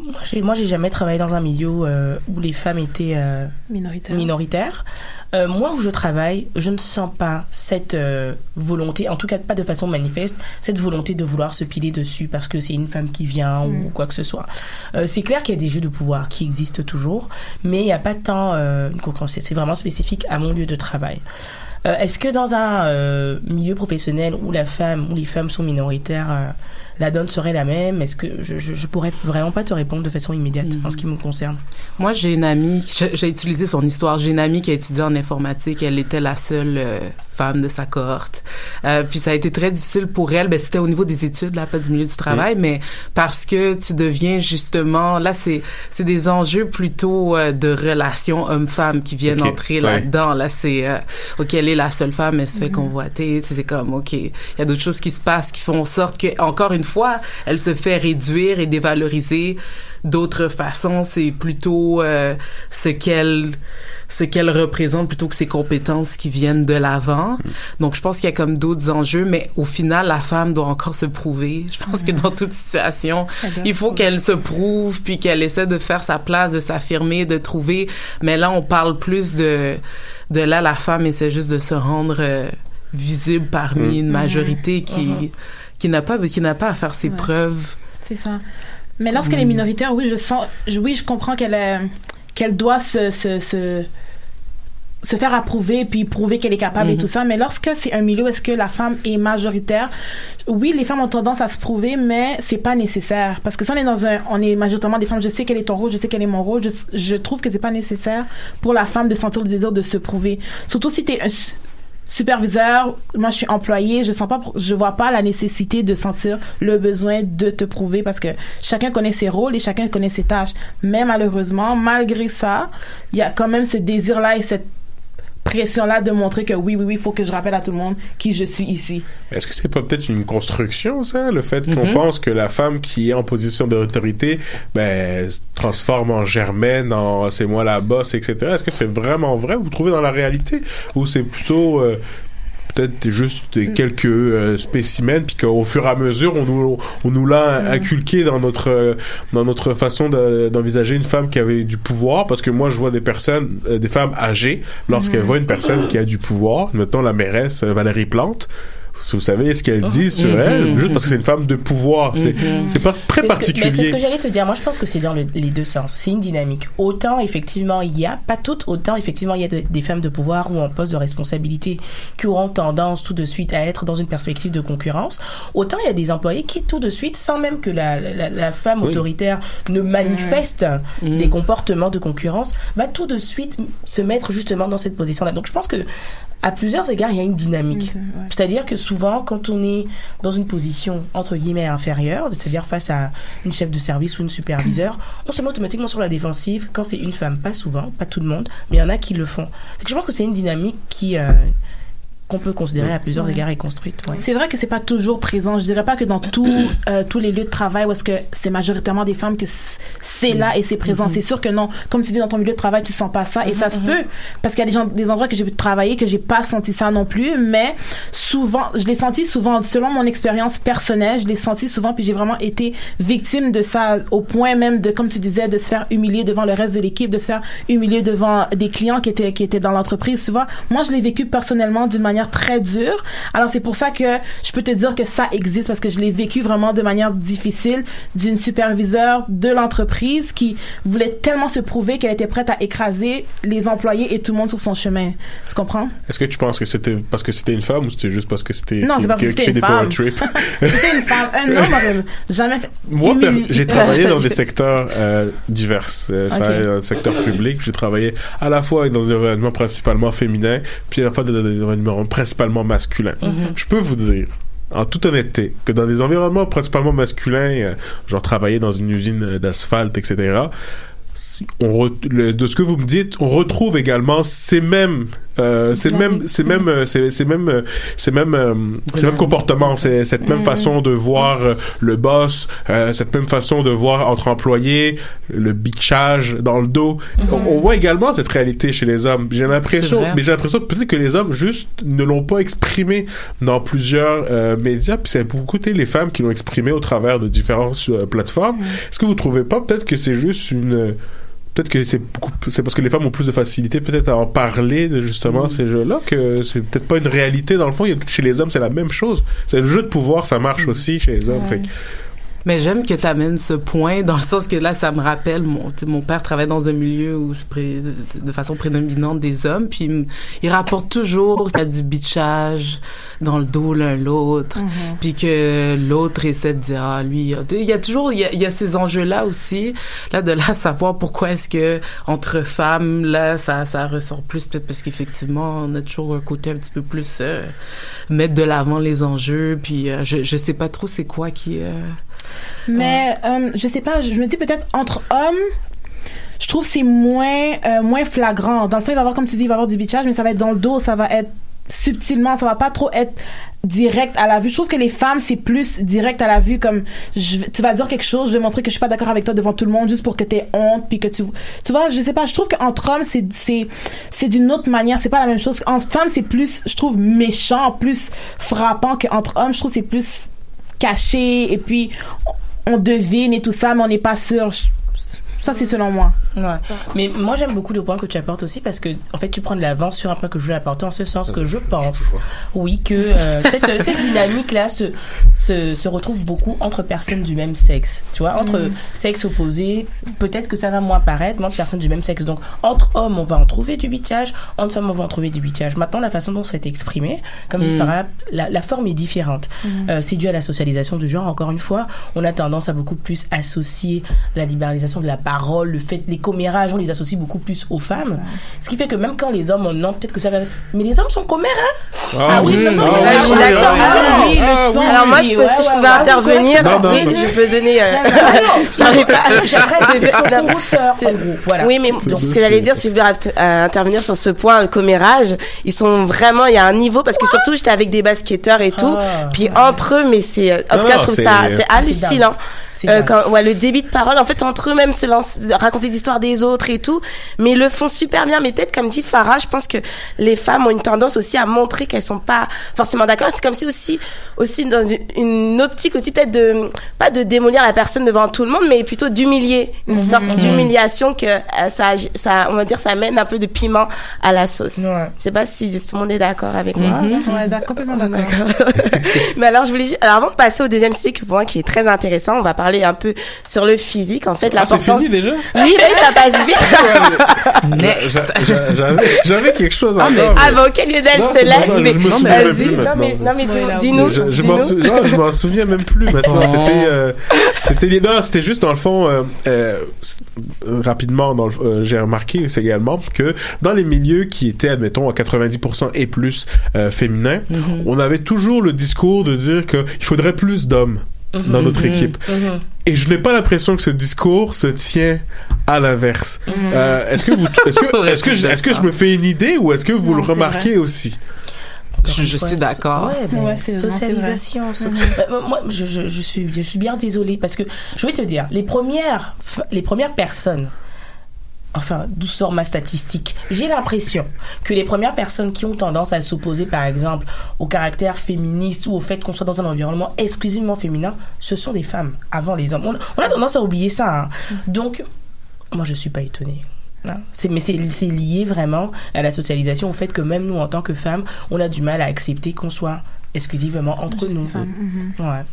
Moi, j'ai, moi, j'ai jamais travaillé dans un milieu euh, où les femmes étaient euh, Minoritaire. minoritaires. Euh, moi, où je travaille, je ne sens pas cette volonté, en tout cas pas de façon manifeste, cette volonté de vouloir se piler dessus parce que c'est une femme qui vient ou Mm. quoi que ce soit. C'est clair qu'il y a des jeux de pouvoir qui existent toujours, mais il n'y a pas tant une concurrence. C'est vraiment spécifique à mon lieu de travail. Est-ce que dans un milieu professionnel où la femme, où les femmes sont minoritaires, la donne serait la même Est-ce que je, je, je pourrais vraiment pas te répondre de façon immédiate en ce qui me concerne? Moi, j'ai une amie, j'ai j'ai utilisé son histoire. J'ai une amie qui a étudié en informatique. Elle était la seule euh, femme de sa cohorte. Euh, puis ça a été très difficile pour elle. Ben, c'était au niveau des études, là, pas du milieu du travail, mais parce que tu deviens justement, là, c'est c'est des enjeux plutôt euh, de relations homme-femme qui viennent entrer là-dedans. Là, c'est euh, ok, elle est la seule femme, elle se fait convoiter. Tu sais, C'est comme ok, il y a d'autres choses qui se passent qui font en sorte que encore une fois, elle se fait réduire et dévaloriser d'autres façons. C'est plutôt euh, ce qu'elle ce qu'elle représente plutôt que ses compétences qui viennent de l'avant. Donc, je pense qu'il y a comme d'autres enjeux, mais au final, la femme doit encore se prouver. Je pense que dans toute situation, il faut qu'elle se prouve, puis qu'elle essaie de faire sa place, de s'affirmer, de trouver. Mais là, on parle plus de, de là, la femme essaie juste de se rendre euh, visible parmi Mm. une majorité qui. Qui n'a pas, qui n'a pas à faire ses Ouais. preuves. C'est ça. Mais lorsqu'elle est minoritaire, oui, je sens, je- oui, je comprends qu'elle qu'elle doit se, se, se, se faire approuver puis prouver qu'elle est capable et Mhm. tout ça. Mais lorsque c'est un milieu est-ce que la femme est majoritaire, oui, les femmes ont tendance à se prouver, mais c'est pas nécessaire. Parce que si on est dans un, on est majoritairement des femmes, je sais quel est ton rôle, je sais quel est mon rôle, je, je trouve que c'est pas nécessaire pour la femme de sentir le désir de se prouver. Surtout si t'es superviseur, moi je suis employé, je sens pas, je vois pas la nécessité de sentir le besoin de te prouver parce que chacun connaît ses rôles et chacun connaît ses tâches. Mais malheureusement, malgré ça, il y a quand même ce désir-là et cette pression-là de montrer que oui, oui, oui, il faut que je rappelle à tout le monde qui je suis ici. Est-ce que c'est pas peut-être une construction, ça? Le fait qu'on Mhm. pense que la femme qui est en position d'autorité, ben, se transforme en germaine, en c'est moi la boss, etc. Est-ce que c'est vraiment vrai? Vous trouvez dans la réalité? Ou c'est plutôt, euh, peut-être juste des quelques euh, spécimens puis qu'au fur et à mesure on nous on nous l'a inculqué dans notre euh, dans notre façon de- d'envisager une femme qui avait du pouvoir parce que moi je vois des personnes euh, des femmes âgées lorsqu'elles Mhm. voient une personne qui a du pouvoir mettons la mairesse euh, Valérie Plante vous savez ce qu'elle dit sur Mhm. elle juste parce que c'est une femme de pouvoir c'est Mhm. c'est pas très C'est ce que- particulier mais c'est ce que j'allais te dire. Moi, je pense que c'est dans le- les deux sens. C'est une dynamique. Autant, effectivement, il y a, pas toutes, autant, effectivement, il y a de- des femmes de pouvoir ou en poste de responsabilité qui auront tendance tout de suite à être dans une perspective de concurrence. Autant, il y a des employés qui, tout de suite, sans même que la, la- la femme Oui. autoritaire ne manifeste des comportements de concurrence, va tout de suite se mettre justement dans cette position-là. Donc, je pense que, à plusieurs égards, il y a une dynamique. C'est-à-dire que souvent, quand on est dans une position entre guillemets inférieure, c'est-à-dire face à une chef de service ou une superviseur, [clears throat] on se met automatiquement sur la défensive quand c'est une femme. Pas souvent, pas tout le monde, mais il y en a qui le font. Donc, je pense que c'est une dynamique qui euh, qu'on peut considérer à plusieurs Ouais. égards est construite. ouais. C'est vrai que c'est pas toujours présent. Je dirais pas que dans tout, euh, tous les lieux de travail où est-ce que c'est majoritairement des femmes que c'est là et c'est présent. Mhm. C'est sûr que non. Comme tu dis dans ton milieu de travail, tu sens pas ça et ça se Mhm, peut parce qu'il y a des gens, des endroits que j'ai pu travailler que j'ai pas senti ça non plus. Mais souvent, je l'ai senti souvent selon mon expérience personnelle, je l'ai senti souvent puis j'ai vraiment été victime de ça au point même de, comme tu disais, de se faire humilier devant le reste de l'équipe, de se faire humilier devant des clients qui étaient qui étaient dans l'entreprise. Tu vois, moi je l'ai vécu personnellement d'une manière très dure. Alors c'est pour ça que je peux te dire que ça existe parce que je l'ai vécu vraiment de manière difficile d'une superviseure de l'entreprise qui voulait tellement se prouver qu'elle était prête à écraser les employés et tout le monde sur son chemin. Tu comprends? est-ce que tu penses que c'était parce que c'était une femme ou c'était juste parce que c'était Non, c'est parce que c'était une femme. [laughs] C'était une femme. Un homme aurait jamais fait. Moi, j'ai travaillé dans des [laughs] secteurs euh, divers. Euh, travaillais dans le secteur public. J'ai travaillé à la fois dans des environnements principalement féminins, puis à la fois dans des environnements principalement masculins. Mhm. Je peux vous dire, en toute honnêteté, que dans des environnements principalement masculins, euh, genre travailler dans une usine euh, d'asphalte, etc., on le- de ce que vous me dites, on retrouve également ces mêmes, euh, ces mêmes, ces mêmes, euh, ces, ces mêmes, euh, ces mêmes, euh, ces mêmes comportements, c'est cette même façon de voir le boss, euh, cette même façon de voir entre employés, le bitchage dans le dos. on, on voit également cette réalité chez les hommes. J'ai C'est l'impression, mais j'ai l'impression peut-être que les hommes juste ne l'ont pas exprimé dans plusieurs euh, médias, puis c'est beaucoup les femmes qui l'ont exprimé au travers de différentes plateformes. Est-ce que vous trouvez pas peut-être que c'est juste une Peut-être que c'est beaucoup, c'est parce que les femmes ont plus de facilité peut-être à en parler de justement ces jeux-là que c'est peut-être pas une réalité dans le fond. Il y a- Chez les hommes, c'est la même chose. C'est le jeu de pouvoir, ça marche aussi chez les hommes. Ouais. Fait que- Mais j'aime que tu amènes ce point dans le sens que là, ça me rappelle, mon, mon père travaille dans un milieu où c'est pré- de, façon prédominante des hommes, puis il, il rapporte toujours qu'il y a du bitchage dans le dos l'un l'autre, Mhm. puis que l'autre essaie de dire, ah, lui, il y a toujours, il y a, il y a ces enjeux-là aussi, là, de là, savoir pourquoi est-ce que entre femmes, là, ça, ça ressort plus, peut-être parce qu'effectivement, on a toujours un côté un petit peu plus, euh, mettre de l'avant les enjeux, puis euh, je, je sais pas trop c'est quoi qui... euh, Mais euh, je sais pas, je je me dis peut-être entre hommes, je trouve c'est moins euh, moins flagrant. Dans le fond, il va y avoir comme tu dis, il va y avoir du bitchage, mais ça va être dans le dos, ça va être subtilement, ça va pas trop être direct à la vue. Je trouve que les femmes c'est plus direct à la vue comme je, tu vas dire quelque chose, je vais montrer que je suis pas d'accord avec toi devant tout le monde juste pour que t'aies honte puis que tu tu vois, je sais pas, je trouve qu'entre hommes c'est c'est c'est d'une autre manière, c'est pas la même chose. En femme c'est plus je trouve méchant, plus frappant qu'entre hommes, je trouve que c'est plus caché et puis on devine et tout ça mais on n'est pas sûr. Ça c'est selon moi. Ouais. Mais moi j'aime beaucoup le point que tu apportes aussi parce que en fait tu prends de l'avance sur un point que je voulais apporter en ce sens que je pense oui que euh, cette, [laughs] cette dynamique là se, se, se retrouve beaucoup entre personnes du même sexe tu vois entre Mhm. sexes opposés peut-être que ça va moins paraître mais entre personnes du même sexe donc entre hommes on va en trouver du bitchage entre femmes on va en trouver du bitchage maintenant la façon dont c'est exprimé comme Mhm. Farah la, la forme est différente Mhm. Euh, c'est dû à la socialisation du genre encore une fois on a tendance à beaucoup plus associer la libéralisation de la parole le fait les commérages on les associe beaucoup plus aux femmes. Ce qui fait que même quand les hommes ont non peut-être que ça va mais les hommes sont commères hein. Ah oui oui, non, non, ah en oui, je suis Ah d'accord. oui, le son, Alors moi, je peux, ouais, si je pouvais intervenir, Non, non, oui, non. je peux donner. euh, [laughs] en voilà. Oui, mais Donc, ce que j'allais dire, si je voulais euh, intervenir sur ce point, le commérage, ils sont vraiment, il y a un niveau parce que surtout j'étais avec des basketteurs et tout, puis entre eux, mais c'est, en Non, tout cas, non, je trouve ça, c'est c'est hallucinant. Euh, quand, ouais, le débit de parole, en fait, entre eux même se lancent, raconter l'histoire des autres et tout, mais ils le font super bien. Mais peut-être, comme dit Farah, je pense que les femmes ont une tendance aussi à montrer qu'elles sont pas forcément d'accord. C'est comme si aussi, aussi dans une- optique aussi peut-être de, pas de démolir la personne devant tout le monde, mais plutôt d'humilier, une Mhm. sorte Mhm. d'humiliation que euh, ça, ça, on va dire, ça mène un peu de piment à la sauce. Je sais pas si tout le monde est d'accord avec moi. Ouais, d'accord, complètement d'accord. [laughs] Mais alors, je voulais juste- alors avant de passer au deuxième cycle, point qui est très intéressant, on va parler un peu sur le physique. En fait, Ah, c'est l'importance. fini déjà? Oui, oui, ça passe vite. [laughs] J'a- j'a- J'avais j'avais quelque chose à Ah, mais- dire. ah, bah, ok, Lionel, Non, je te c'est laisse, mais- Non, mais vas-y, non, mais- non, mais dis- dis-nous, Je, je m'en dis-nous. sou- non, je m'en souviens même plus maintenant. C'était, euh, c'était, non, c'était juste dans le fond, euh, euh, rapidement, dans le, euh, j'ai remarqué c'est également que dans les milieux qui étaient, admettons, à 90% et plus euh, féminins, Mhm. on avait toujours le discours de dire qu'il faudrait plus d'hommes dans Mhm. notre Mhm. équipe. Mhm. Et je n'ai pas l'impression que ce discours se tient à l'inverse. Euh, est-ce que vous, est-ce que, [laughs] est-ce que, je- est-ce que je me fais une idée ou est-ce que vous Non, le remarquez vrai. aussi? Je, je suis d'accord. Ouais, mais Ouais, c'est- non, c'est socialisation. so-. Euh, moi, je, je, je suis, je suis bien désolée parce que je vais te dire, les premières, les premières personnes, enfin, d'où sort ma statistique, j'ai l'impression que les premières personnes qui ont tendance à s'opposer, par exemple, au caractère féministe ou au fait qu'on soit dans un environnement exclusivement féminin, ce sont des femmes avant les hommes. On, on a tendance à oublier ça. hein. Donc, moi, je suis pas étonnée. Hein. C'est, mais c'est, c'est lié vraiment à la socialisation, au fait que même nous, en tant que femmes, on a du mal à accepter qu'on soit exclusivement entre nous. Ouais.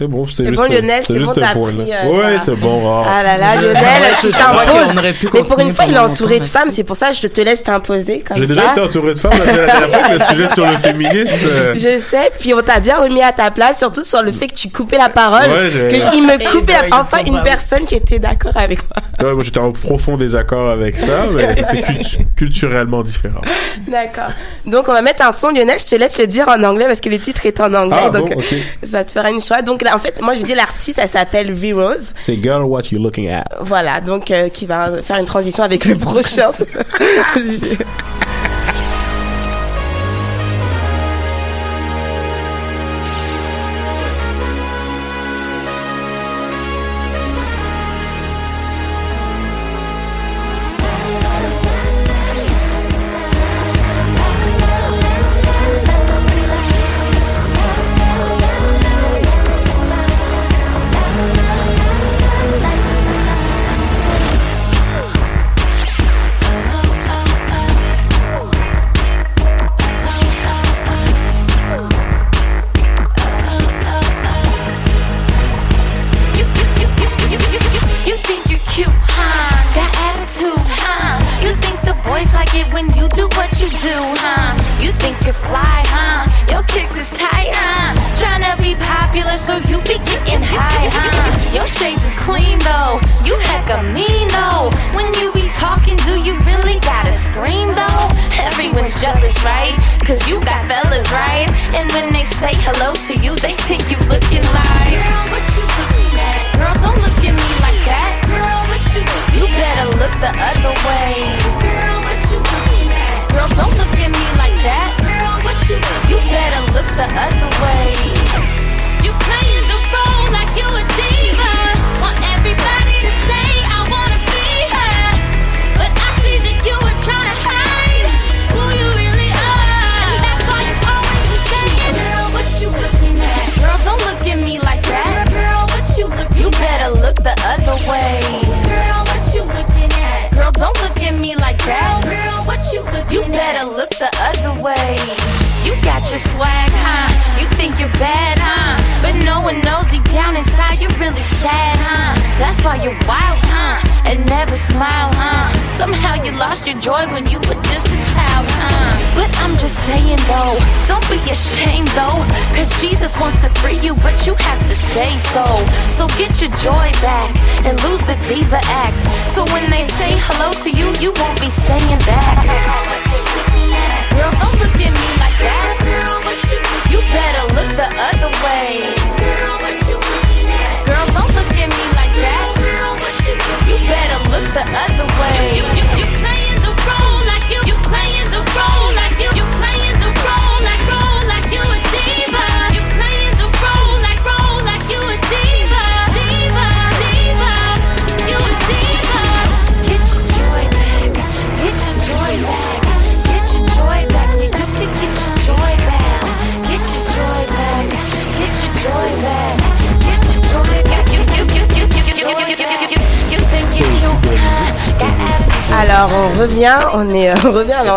C'est bon, c'était juste, bon, Lionel, c'est bon, juste t'as appris, euh, ouais, voilà. c'est bon. Ah là là, Lionel qui s'impose. Mais pour une fois, il est entouré de femmes, c'est pour ça que je te laisse t'imposer comme J'ai déjà été entouré de femmes la dernière fois le sujet sur le féminisme. euh, [laughs] Je sais, puis on t'a bien remis à ta place, surtout sur le fait que tu coupais la parole, qu'il me coupait la... enfin une personne qui était d'accord avec moi. ouais, moi, j'étais en profond désaccord avec ça, [laughs] mais c'est cultu- culturellement différent. D'accord. Donc on va mettre un son, Lionel. Je te laisse le dire en anglais parce que le titre est en anglais, Ah, donc ça te fera une choix. Donc là, en fait, moi je dis l'artiste, elle s'appelle V-Rose. C'est Girl, what you looking at? Voilà, donc euh, qui va faire une transition avec le prochain. [laughs] [laughs]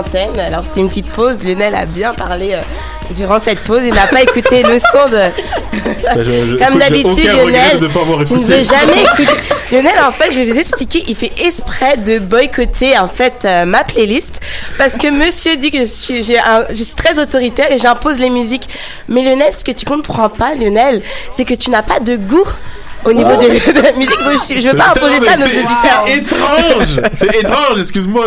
l'antenne. Alors c'était une petite pause. Lionel a bien parlé euh, durant cette pause. Il n'a pas écouté le son de. [laughs] Bah, je- je- Comme d'habitude, Lionel, de tu ne veux jamais écouter. Lionel, en fait, je vais vous expliquer. Il fait exprès de boycotter en fait euh, ma playlist parce que Monsieur dit que je suis, j'ai un- je suis très autoritaire et j'impose les musiques. Mais Lionel, ce que tu comprends pas, Lionel, c'est que tu n'as pas de goût. Au niveau Oh. de, [laughs] de la musique, donc je, je veux pas imposer ça à nos auditeurs. C'est étrange, c'est étrange, excuse-moi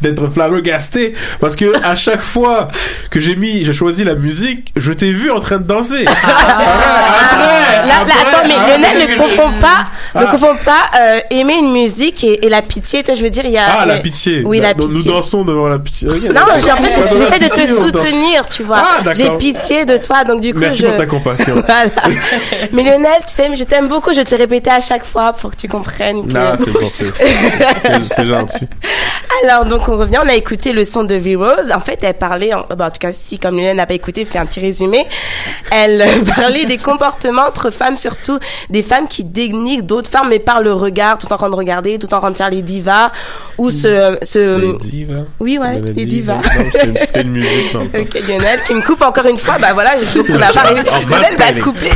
d'être flabbergasté, parce que à chaque fois que j'ai mis, j'ai choisi la musique, je t'ai vu en train de danser. Là, là, attends, mais ah, Lionel ne confond pas, ne Ah. confond pas euh, aimer une musique et, et la pitié. Je veux dire, il y a. Ah, la pitié. Oui, la pitié. Nous dansons devant la pitié. Non, en fait, Ah, j'essaie de te soutenir, tu vois. Ah, d'accord. J'ai pitié de toi, donc du coup, Merci je. pour ta compassion. [laughs] voilà. Mais Lionel, tu sais, je t'aime beaucoup. Je te le répétais à chaque fois pour que tu comprennes. Que... Non, c'est gentil. C'est- [laughs] C'est gentil. Alors, donc, on revient, on a écouté le son de V-Rose. En fait, elle parlait, en, bah, en tout cas, si, comme Lionel n'a pas écouté, fait un petit résumé. Elle [laughs] parlait des comportements entre femmes, surtout des femmes qui dénigrent d'autres femmes, mais par le regard, tout en train de regarder, tout en train de faire les divas, ou ce, ce... Les divas. Oui, ouais, Les les divas. [laughs] C'était une- musique, non. Ok, Lionel, qui me coupe encore une fois, bah voilà, je pas réussi. Oh, Lionel va couper.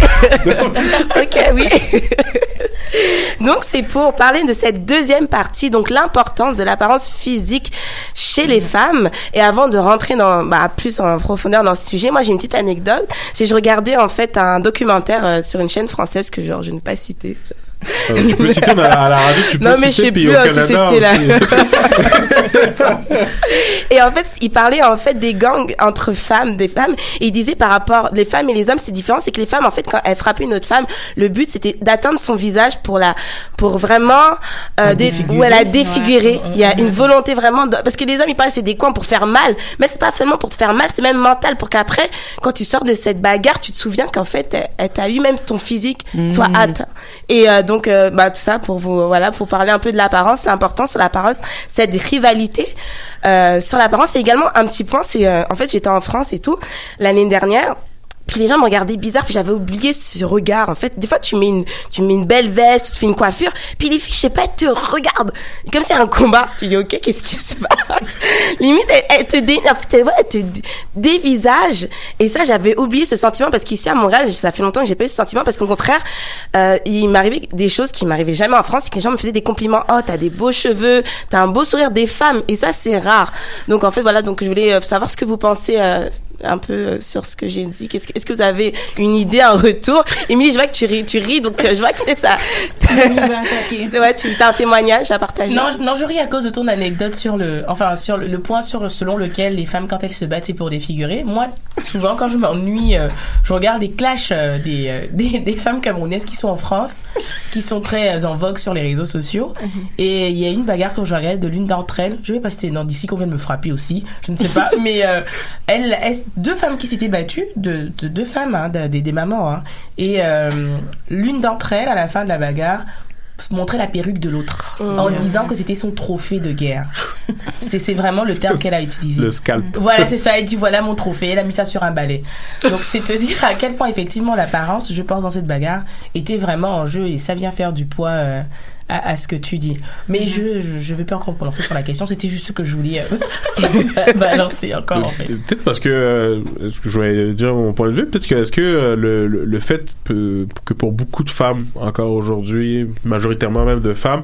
ok, oui. [laughs] Donc c'est pour parler de cette deuxième partie, donc l'importance de l'apparence physique chez les femmes. Et avant de rentrer dans bah, plus en profondeur dans ce sujet, moi j'ai une petite anecdote. Que je regardais en fait un documentaire euh, sur une chaîne française que genre je ne vais pas citer. Euh, tu peux citer mais à la radio, tu peux Non, mais je sais plus hein, si c'était là. [laughs] et en fait, il parlait en fait des gangs entre femmes, des femmes, et il disait par rapport les femmes et les hommes, c'est différent, c'est que les femmes en fait quand elles frappaient une autre femme, le but c'était d'atteindre son visage pour la, pour vraiment euh, des, où elle a défiguré. Il y a une volonté vraiment de, parce que les hommes ils pensent que c'est des coins pour faire mal, mais c'est pas seulement pour te faire mal, c'est même mental pour qu'après quand tu sors de cette bagarre, tu te souviens qu'en fait elle, elle t'a eu même ton physique soit Mhm. atteint. Et euh, donc euh, bah tout ça pour vous voilà pour parler un peu de l'apparence, l'importance de l'apparence, cette rivalité euh, sur l'apparence. Et également un petit point, c'est euh, en fait j'étais en France et tout l'année dernière. Puis les gens me regardaient bizarre, puis j'avais oublié ce regard. En fait, des fois, tu mets une, tu mets une belle veste, tu te fais une coiffure, puis les filles, je sais pas, elles te regardent. Comme c'est un combat. Tu dis, ok, qu'est-ce qui se passe? [laughs] Limite, elles, te dé, en fait, elles, te dé- dévisagent. Et ça, j'avais oublié ce sentiment parce qu'ici à Montréal, ça fait longtemps que j'ai pas eu ce sentiment parce qu'au contraire, euh, il m'arrivait des choses qui m'arrivaient jamais en France, c'est que les gens me faisaient des compliments. Oh, t'as des beaux cheveux, t'as un beau sourire des femmes. Et ça, c'est rare. Donc, en fait, voilà, donc je voulais euh, savoir ce que vous pensez, euh, un peu euh, sur ce que j'ai dit Qu'est-ce que, est-ce que vous avez une idée en retour? Émilie, je vois que tu ris, tu ris, donc euh, je vois que peut-être ça. [laughs] ouais, tu as un témoignage à partager. Non, non, je ris à cause de ton anecdote sur le, enfin sur le, le point sur selon lequel les femmes quand elles se battent c'est pour défigurer. Moi, souvent quand je m'ennuie, euh, je regarde des clashs euh, des, euh, [laughs] des des femmes camerounaises qui sont en France, qui sont très euh, en vogue sur les réseaux sociaux. Et il y a une bagarre que je regarde de l'une d'entre elles. Je vais pas citer non d'ici qu'on vient de me frapper aussi. Je ne sais pas, [laughs] mais euh, elles- deux femmes qui s'étaient battues, de, de- deux femmes, hein, de- des, des mamans. hein. et euh, l'une d'entre elles, à la fin de la bagarre, montrait la perruque de l'autre Oh. en disant que c'était son trophée de guerre. C'est c'est vraiment le terme qu'elle a utilisé. Le scalp. Voilà, c'est ça. Elle dit voilà mon trophée. Elle a mis ça sur un balai. Donc c'est te dire à quel point effectivement l'apparence, je pense dans cette bagarre, était vraiment en jeu et ça vient faire du poids euh, à, à ce que tu dis. Mais je, je je vais pas encore me prononcer sur la question. C'était juste ce que je voulais euh, [laughs] [laughs] balancer encore en fait. Peut-être parce que, euh, ce que je voulais dire mon point de vue, peut-être que est-ce que euh, le, le, le fait que pour beaucoup de femmes encore aujourd'hui, majoritairement même de femmes,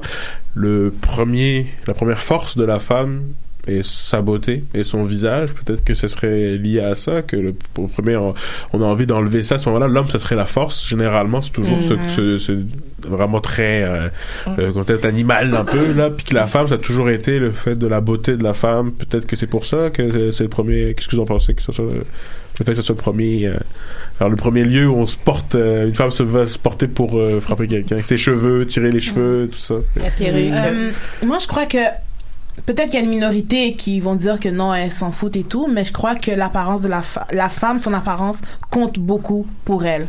le premier, la première force de la femme est sa beauté et son visage. Peut-être que ce serait lié à ça, que le, au premier, on, on a envie d'enlever ça à ce moment-là. L'homme, ça serait la force. Généralement, c'est toujours ce, Mhm. ce, ce- vraiment très euh, euh, contact animal un peu là. Puis que la femme, ça a toujours été le fait de la beauté de la femme. Peut-être que c'est pour ça que c'est- le premier. Qu'est-ce que vous en pensez que ce soit le, le fait que ce soit le premier, euh, alors le premier lieu où on se porte, euh, une femme se va se porter pour euh, frapper quelqu'un, avec ses cheveux, tirer les cheveux, tout ça. Euh, moi, je crois que peut-être qu'il y a une minorité qui vont dire que non, elles s'en foutent et tout, mais je crois que l'apparence de la, la femme, son apparence compte beaucoup pour elle.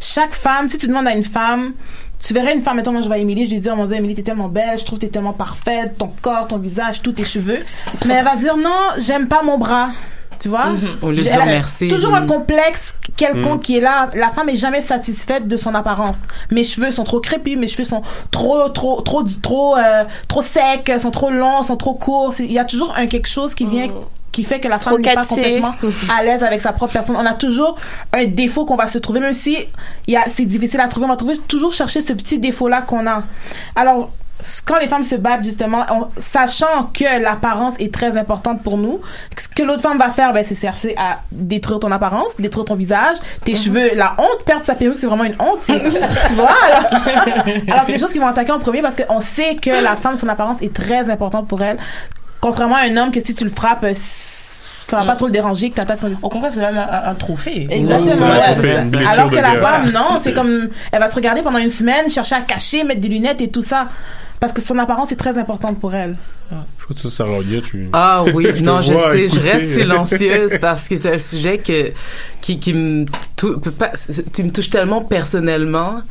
Chaque femme, si tu demandes à une femme, tu verrais une femme, mettons, moi je vois Émilie, je lui dis, oh mon dieu, Émilie, t'es tellement belle, je trouve que t'es tellement parfaite, ton corps, ton visage, tous tes cheveux. Mais elle va dire, non, j'aime pas mon bras. Tu vois? Mhm. Au lieu de dire merci. Toujours un complexe quelconque Mhm. qui est là. La femme est jamais satisfaite de son apparence. Mes cheveux sont trop crépus, mes cheveux sont trop, trop, trop, trop, euh, trop secs, sont trop longs, sont trop courts. Il y a toujours un quelque chose qui vient qui fait que la femme n'est pas complètement à l'aise avec sa propre personne. On a toujours un défaut qu'on va se trouver, même si il y a, c'est difficile à trouver, on va trouver, toujours chercher ce petit défaut-là qu'on a. Alors, quand les femmes se battent, justement, on- sachant que l'apparence est très importante pour nous, ce que l'autre femme va faire, ben, c'est chercher à détruire ton apparence, détruire ton visage, tes cheveux, la honte, perdre sa perruque, c'est vraiment une honte. [laughs] tu vois? Alors, [laughs] alors c'est des choses qui vont attaquer en premier parce qu'on sait que la femme, son apparence est très importante pour elle. Contrairement à un homme que si tu le frappes, ça va pas trop le déranger que t'attaques son Au contraire, c'est même un, un trophée. Exactement. Ouais, Alors que la femme, non, c'est comme, elle va se regarder pendant une semaine, chercher à cacher, mettre des lunettes et tout ça. Parce que son apparence est très importante pour elle. Je crois que ça, Sarah Ollier, tu. Ah oui, [laughs] non, je sais, je reste silencieuse parce que c'est un sujet que, qui, qui me, tou- peut pas- qui me touche tellement personnellement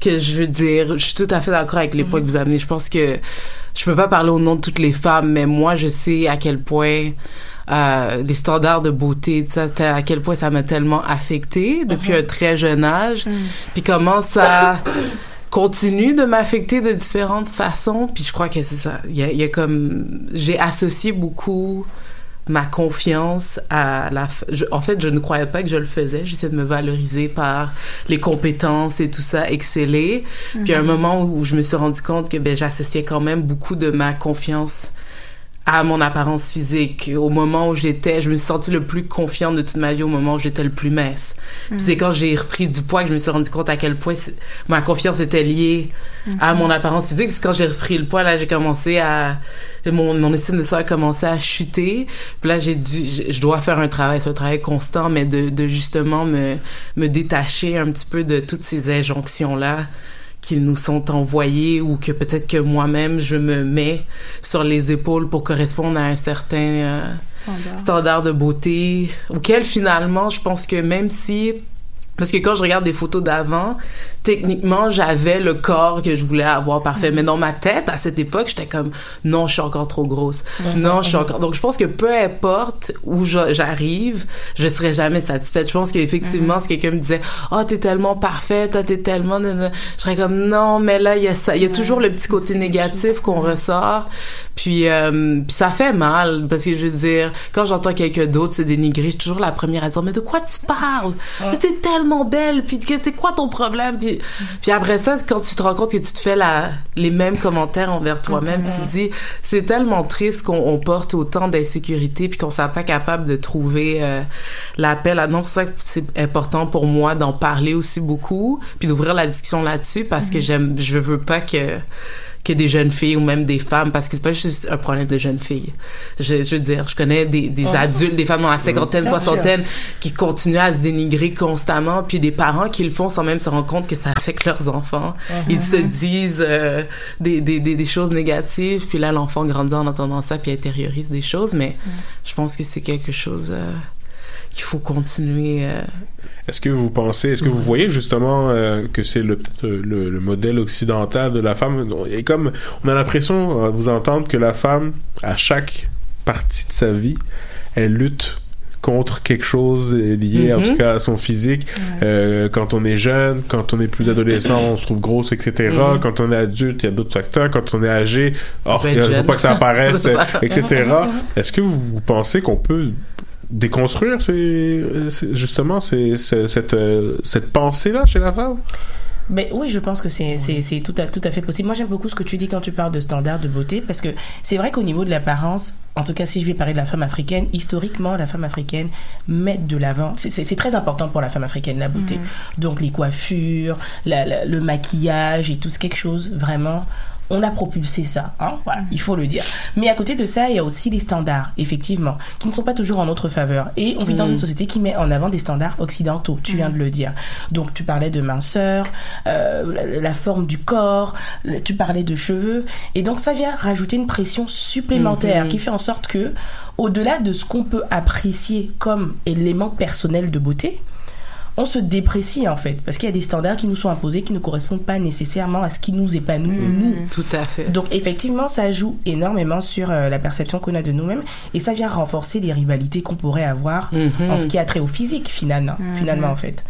que je veux dire, je suis tout à fait d'accord avec les points que vous amenez. Je pense que je peux pas parler au nom de toutes les femmes, mais moi, je sais à quel point euh, les standards de beauté, tout ça, à quel point ça m'a tellement affecté depuis Mhm. un très jeune âge. Puis comment ça continue de m'affecter de différentes façons. Puis je crois que c'est ça. Il y a, il y a comme j'ai associé beaucoup ma confiance à la. je- en fait, je ne croyais pas que je le faisais. J'essayais de me valoriser par les compétences et tout ça, exceller. Puis à un Mhm. moment où je me suis rendu compte que ben j'associais quand même beaucoup de ma confiance à mon apparence physique. Au moment où j'étais, je me suis sentie le plus confiante de toute ma vie au moment où j'étais le plus mince. Puis Mhm. c'est quand j'ai repris du poids que je me suis rendu compte à quel point ma confiance était liée à Mhm. mon apparence physique. Puis quand j'ai repris le poids, là, j'ai commencé à... Mon, mon estime de soi a commencé à chuter. Puis là, j'ai dû... Je, dois faire un travail, c'est un travail constant, mais de, de justement me, me détacher un petit peu de toutes ces injonctions-là qui nous sont envoyées ou que peut-être que moi-même je me mets sur les épaules pour correspondre à un certain euh, Standard. standard de beauté auquel finalement je pense que même si parce que quand je regarde des photos d'avant, techniquement, j'avais le corps que je voulais avoir parfait. Mais dans ma tête, à cette époque, j'étais comme, non, je suis encore trop grosse. Mhm. Non, je suis encore... Donc, je pense que peu importe où j'arrive, je serai jamais satisfaite. Je pense qu'effectivement, si quelqu'un me disait, oh, t'es tellement parfaite, oh, t'es tellement... Je serais comme, non, mais là, il y a ça. Il y a toujours le petit côté négatif qu'on ressort. Puis, euh, puis ça fait mal. Parce que je veux dire, quand j'entends quelqu'un d'autre se dénigrer, je suis toujours la première à dire, mais de quoi tu parles? Ouais. T'es tellement belle, puis c'est quoi ton problème? Puis Puis, puis après ça, quand tu te rends compte que tu te fais la, les mêmes commentaires envers toi-même, tu te dis, c'est tellement triste qu'on on porte autant d'insécurité puis qu'on soit pas capable de trouver euh, l'appel. à non, c'est ça que c'est important pour moi d'en parler aussi beaucoup puis d'ouvrir la discussion là-dessus parce que j'aime, je veux pas que que des jeunes filles ou même des femmes parce que c'est pas juste un problème de jeunes filles. Je, je veux dire, je connais des, des adultes, des femmes dans la cinquantaine, Bien sûr. soixantaine qui continuent à se dénigrer constamment puis des parents qui le font sans même se rendre compte que ça affecte leurs enfants. Mhm. Ils se disent euh, des, des, des, des choses négatives puis là l'enfant grandit en entendant ça puis intériorise des choses mais je pense que c'est quelque chose euh, qu'il faut continuer euh, Est-ce que vous pensez, est-ce que vous voyez justement euh, que c'est le, peut-être le, le modèle occidental de la femme? Et comme on a l'impression à vous entendre que la femme, à chaque partie de sa vie, elle lutte contre quelque chose lié en Mhm. tout cas à son physique. Euh, quand on est jeune quand on est plus adolescent on se trouve grosse etc Mhm. quand on est adulte il y a d'autres facteurs. Quand on est âgé oh, peut il être faut pas que ça apparaisse [laughs] etc [laughs] est-ce que vous pensez qu'on peut déconstruire justement cette, euh, cette pensée-là chez la femme Mais oui, je pense que c'est tout à tout à fait possible. Moi, j'aime beaucoup ce que tu dis quand tu parles de standards de beauté parce que c'est vrai qu'au niveau de l'apparence, en tout cas, si je vais parler de la femme africaine, historiquement, la femme africaine met de l'avant. C'est- très important pour la femme africaine la beauté. Donc les coiffures, la- la- le maquillage et tout, c'est quelque chose vraiment. On a propulsé ça, hein, voilà, il faut le dire. Mais à côté de ça, il y a aussi les standards, effectivement, qui ne sont pas toujours en notre faveur. Et on vit dans une société qui met en avant des standards occidentaux, tu viens de le dire. Donc tu parlais de minceur, euh, la, la forme du corps, tu parlais de cheveux, et donc ça vient rajouter une pression supplémentaire Mhm. qui fait en sorte que, au-delà de ce qu'on peut apprécier comme élément personnel de beauté, on se déprécie en fait, parce qu'il y a des standards qui nous sont imposés qui ne correspondent pas nécessairement à ce qui nous épanouit nous. tout à fait Donc effectivement, ça joue énormément sur euh, la perception qu'on a de nous-mêmes et ça vient renforcer les rivalités qu'on pourrait avoir Mhm. en ce qui a trait au physique finalement, Mhm. finalement en fait.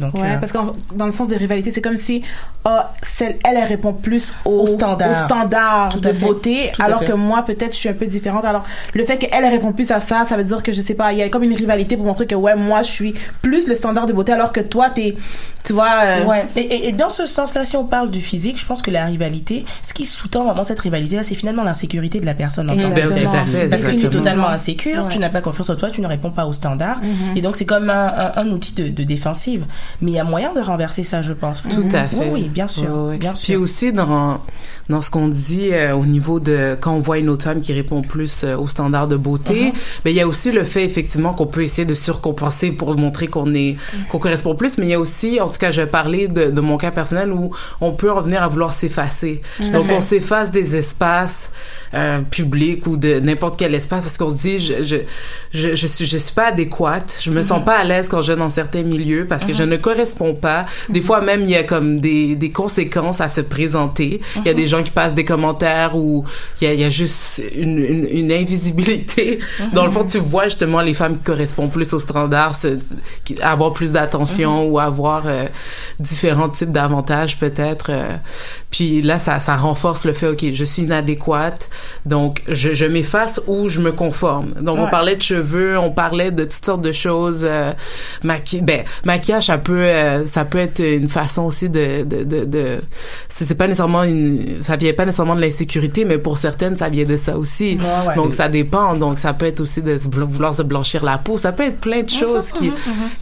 Donc Ouais, euh, parce que dans le sens des rivalités, c'est comme si ah, celle, elle, elle répond plus au, Au standard. au standard de beauté, alors que moi, peut-être, je suis un peu différente. Alors, le fait qu'elle, elle répond plus à ça, ça veut dire que, je sais pas, il y a comme une rivalité pour montrer que, ouais, moi, je suis plus le standard de beauté, alors que toi, t'es, tu vois... euh, Ouais. Et, et- et dans ce sens-là, si on parle du physique, je pense que la rivalité, ce qui sous-tend vraiment cette rivalité-là, c'est finalement l'insécurité de la personne en tant que Exactement. telle. Tout à fait, Parce que tu es totalement insécure, Ouais. tu n'as pas confiance en toi, tu ne réponds pas aux standards. Mhm. Et donc, c'est comme un, un- un outil de, de défensive. Mais il y a moyen de renverser ça, je pense. Tout à fait. Oui, oui, bien sûr. Ouais, ouais. Bien Puis sûr. aussi dans dans ce qu'on dit euh, au niveau de quand on voit une autre femme qui répond plus euh, aux standards de beauté, Uh-huh. mais il y a aussi le fait effectivement qu'on peut essayer de surcompenser pour montrer qu'on est qu'on correspond plus, mais il y a aussi en tout cas je vais parler de, de mon cas personnel où on peut en venir à vouloir s'effacer. Donc on s'efface des espaces euh, publics ou de n'importe quel espace parce qu'on se dit je je je je suis je suis pas adéquate, je me sens Mhm. pas à l'aise quand je vais dans certains milieux parce que je ne correspond pas. Des fois même il y a comme des des conséquences à se présenter. Il y a des gens qui passent des commentaires où il y a y a juste une une, une invisibilité. Mhm. Dans le fond tu vois justement les femmes qui correspondent plus aux standards, se- qui- avoir plus d'attention ou avoir euh, différents types d'avantages peut-être. euh. Puis là ça ça renforce le fait OK, je suis inadéquate. Donc je je m'efface ou je me conforme. Donc on parlait de cheveux, on parlait de toutes sortes de choses euh, maqui ben maquillage ça peut euh, ça peut être une façon aussi de de de, de c'est pas nécessairement une ça vient pas nécessairement de l'insécurité mais pour certaines ça vient de ça aussi. Ouais, ouais. Donc ça dépend. Donc ça peut être aussi de se vouloir se blanchir la peau, ça peut être plein de choses qui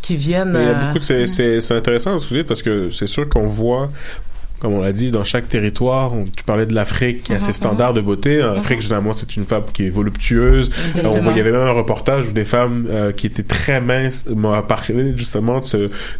qui viennent il y a euh, beaucoup de- c'est c'est c'est intéressant ce que vous dites parce que c'est sûr qu'on voit comme on l'a dit, dans chaque territoire, on- tu parlais de l'Afrique, qui a Mhm, ses standards de beauté. En Afrique, généralement, c'est une femme qui est voluptueuse. Euh, on voit- il y avait même un reportage où des femmes euh, qui étaient très minces m'ont parlé justement de ce,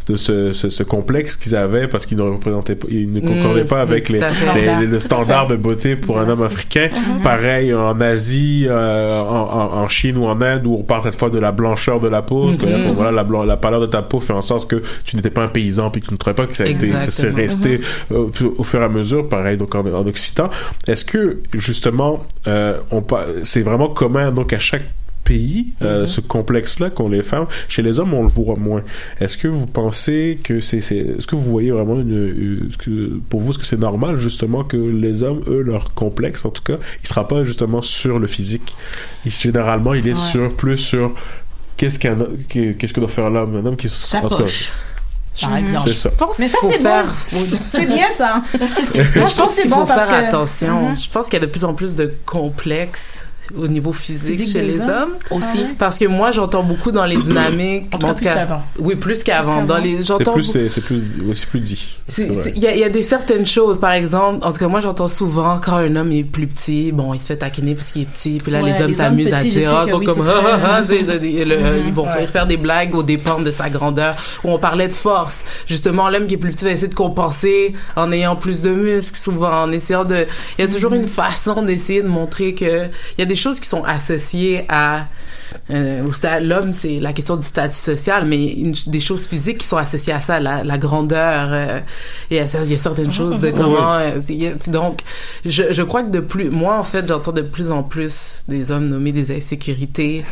de ce, ce, ce complexe qu'ils avaient parce qu'ils ne représentaient pas, ils ne concordaient Mhm, pas avec les, les- le standard de beauté pour un homme africain. Mhm. Pareil en Asie, euh, en, en, en Chine ou en Inde, où on parle cette fois de la blancheur de la peau. que, Mhm. voilà, la, la pâleur de ta peau fait en sorte que tu n'étais pas un paysan puis que tu ne trouvais pas que ça a été, ça s'est resté euh, au fur et à mesure, pareil donc en, en Occitan. Est-ce que justement, euh, c'est vraiment commun donc à chaque pays euh, Mhm. ce complexe-là qu'ont les femmes. Chez les hommes, on le voit moins. Est-ce que vous pensez que c'est, est-ce que vous voyez vraiment une, une- que pour vous, est-ce que c'est normal justement que les hommes, eux, leur complexe, en tout cas, il sera pas justement sur le physique? Il, généralement, il est Ouais. sur plus sur qu'est-ce qu'un qu'est-ce que doit faire l'homme, un homme qui Sa tout cas, poche. Par exemple. C'est ça. Je pense Mais qu'il ça, faut c'est faire. bon. [laughs] C'est bien ça. Moi, je je pense pense que c'est qu'il bon faut parce faire que- attention. Mhm. Je pense qu'il y a de plus en plus de complexes au niveau physique chez les hommes? hommes Aussi. Ah ouais? parce que moi j'entends beaucoup dans les dynamiques En tout cas, plus qu'avant. oui plus qu'avant Plus dans les C'est j'entends plus, c'est c'est plus, c'est plus dit. C'est vrai. c'est- Il y, a, il y a des certaines choses, par exemple, en tout cas moi j'entends souvent quand un homme est plus petit, bon il se fait taquiner parce qu'il est petit, puis là Ouais, les hommes s'amusent à dire, ah, sont oui, comme, ah, très- ah, ah, Mhm. [laughs] ils vont Ouais. faire, des blagues aux dépens de sa grandeur. Où on parlait de force, justement l'homme qui est plus petit va essayer de compenser en ayant plus de muscles, souvent en essayant de, il y a toujours une façon d'essayer de montrer que il y a des choses qui sont associées à euh, l'homme c'est la question du statut social mais une- des choses physiques qui sont associées à ça la, la grandeur euh, il y a ça- il y a certaines choses de Mhm. comment euh, a- donc je, je crois que de plus moi en fait j'entends de plus en plus des hommes nommer des insécurités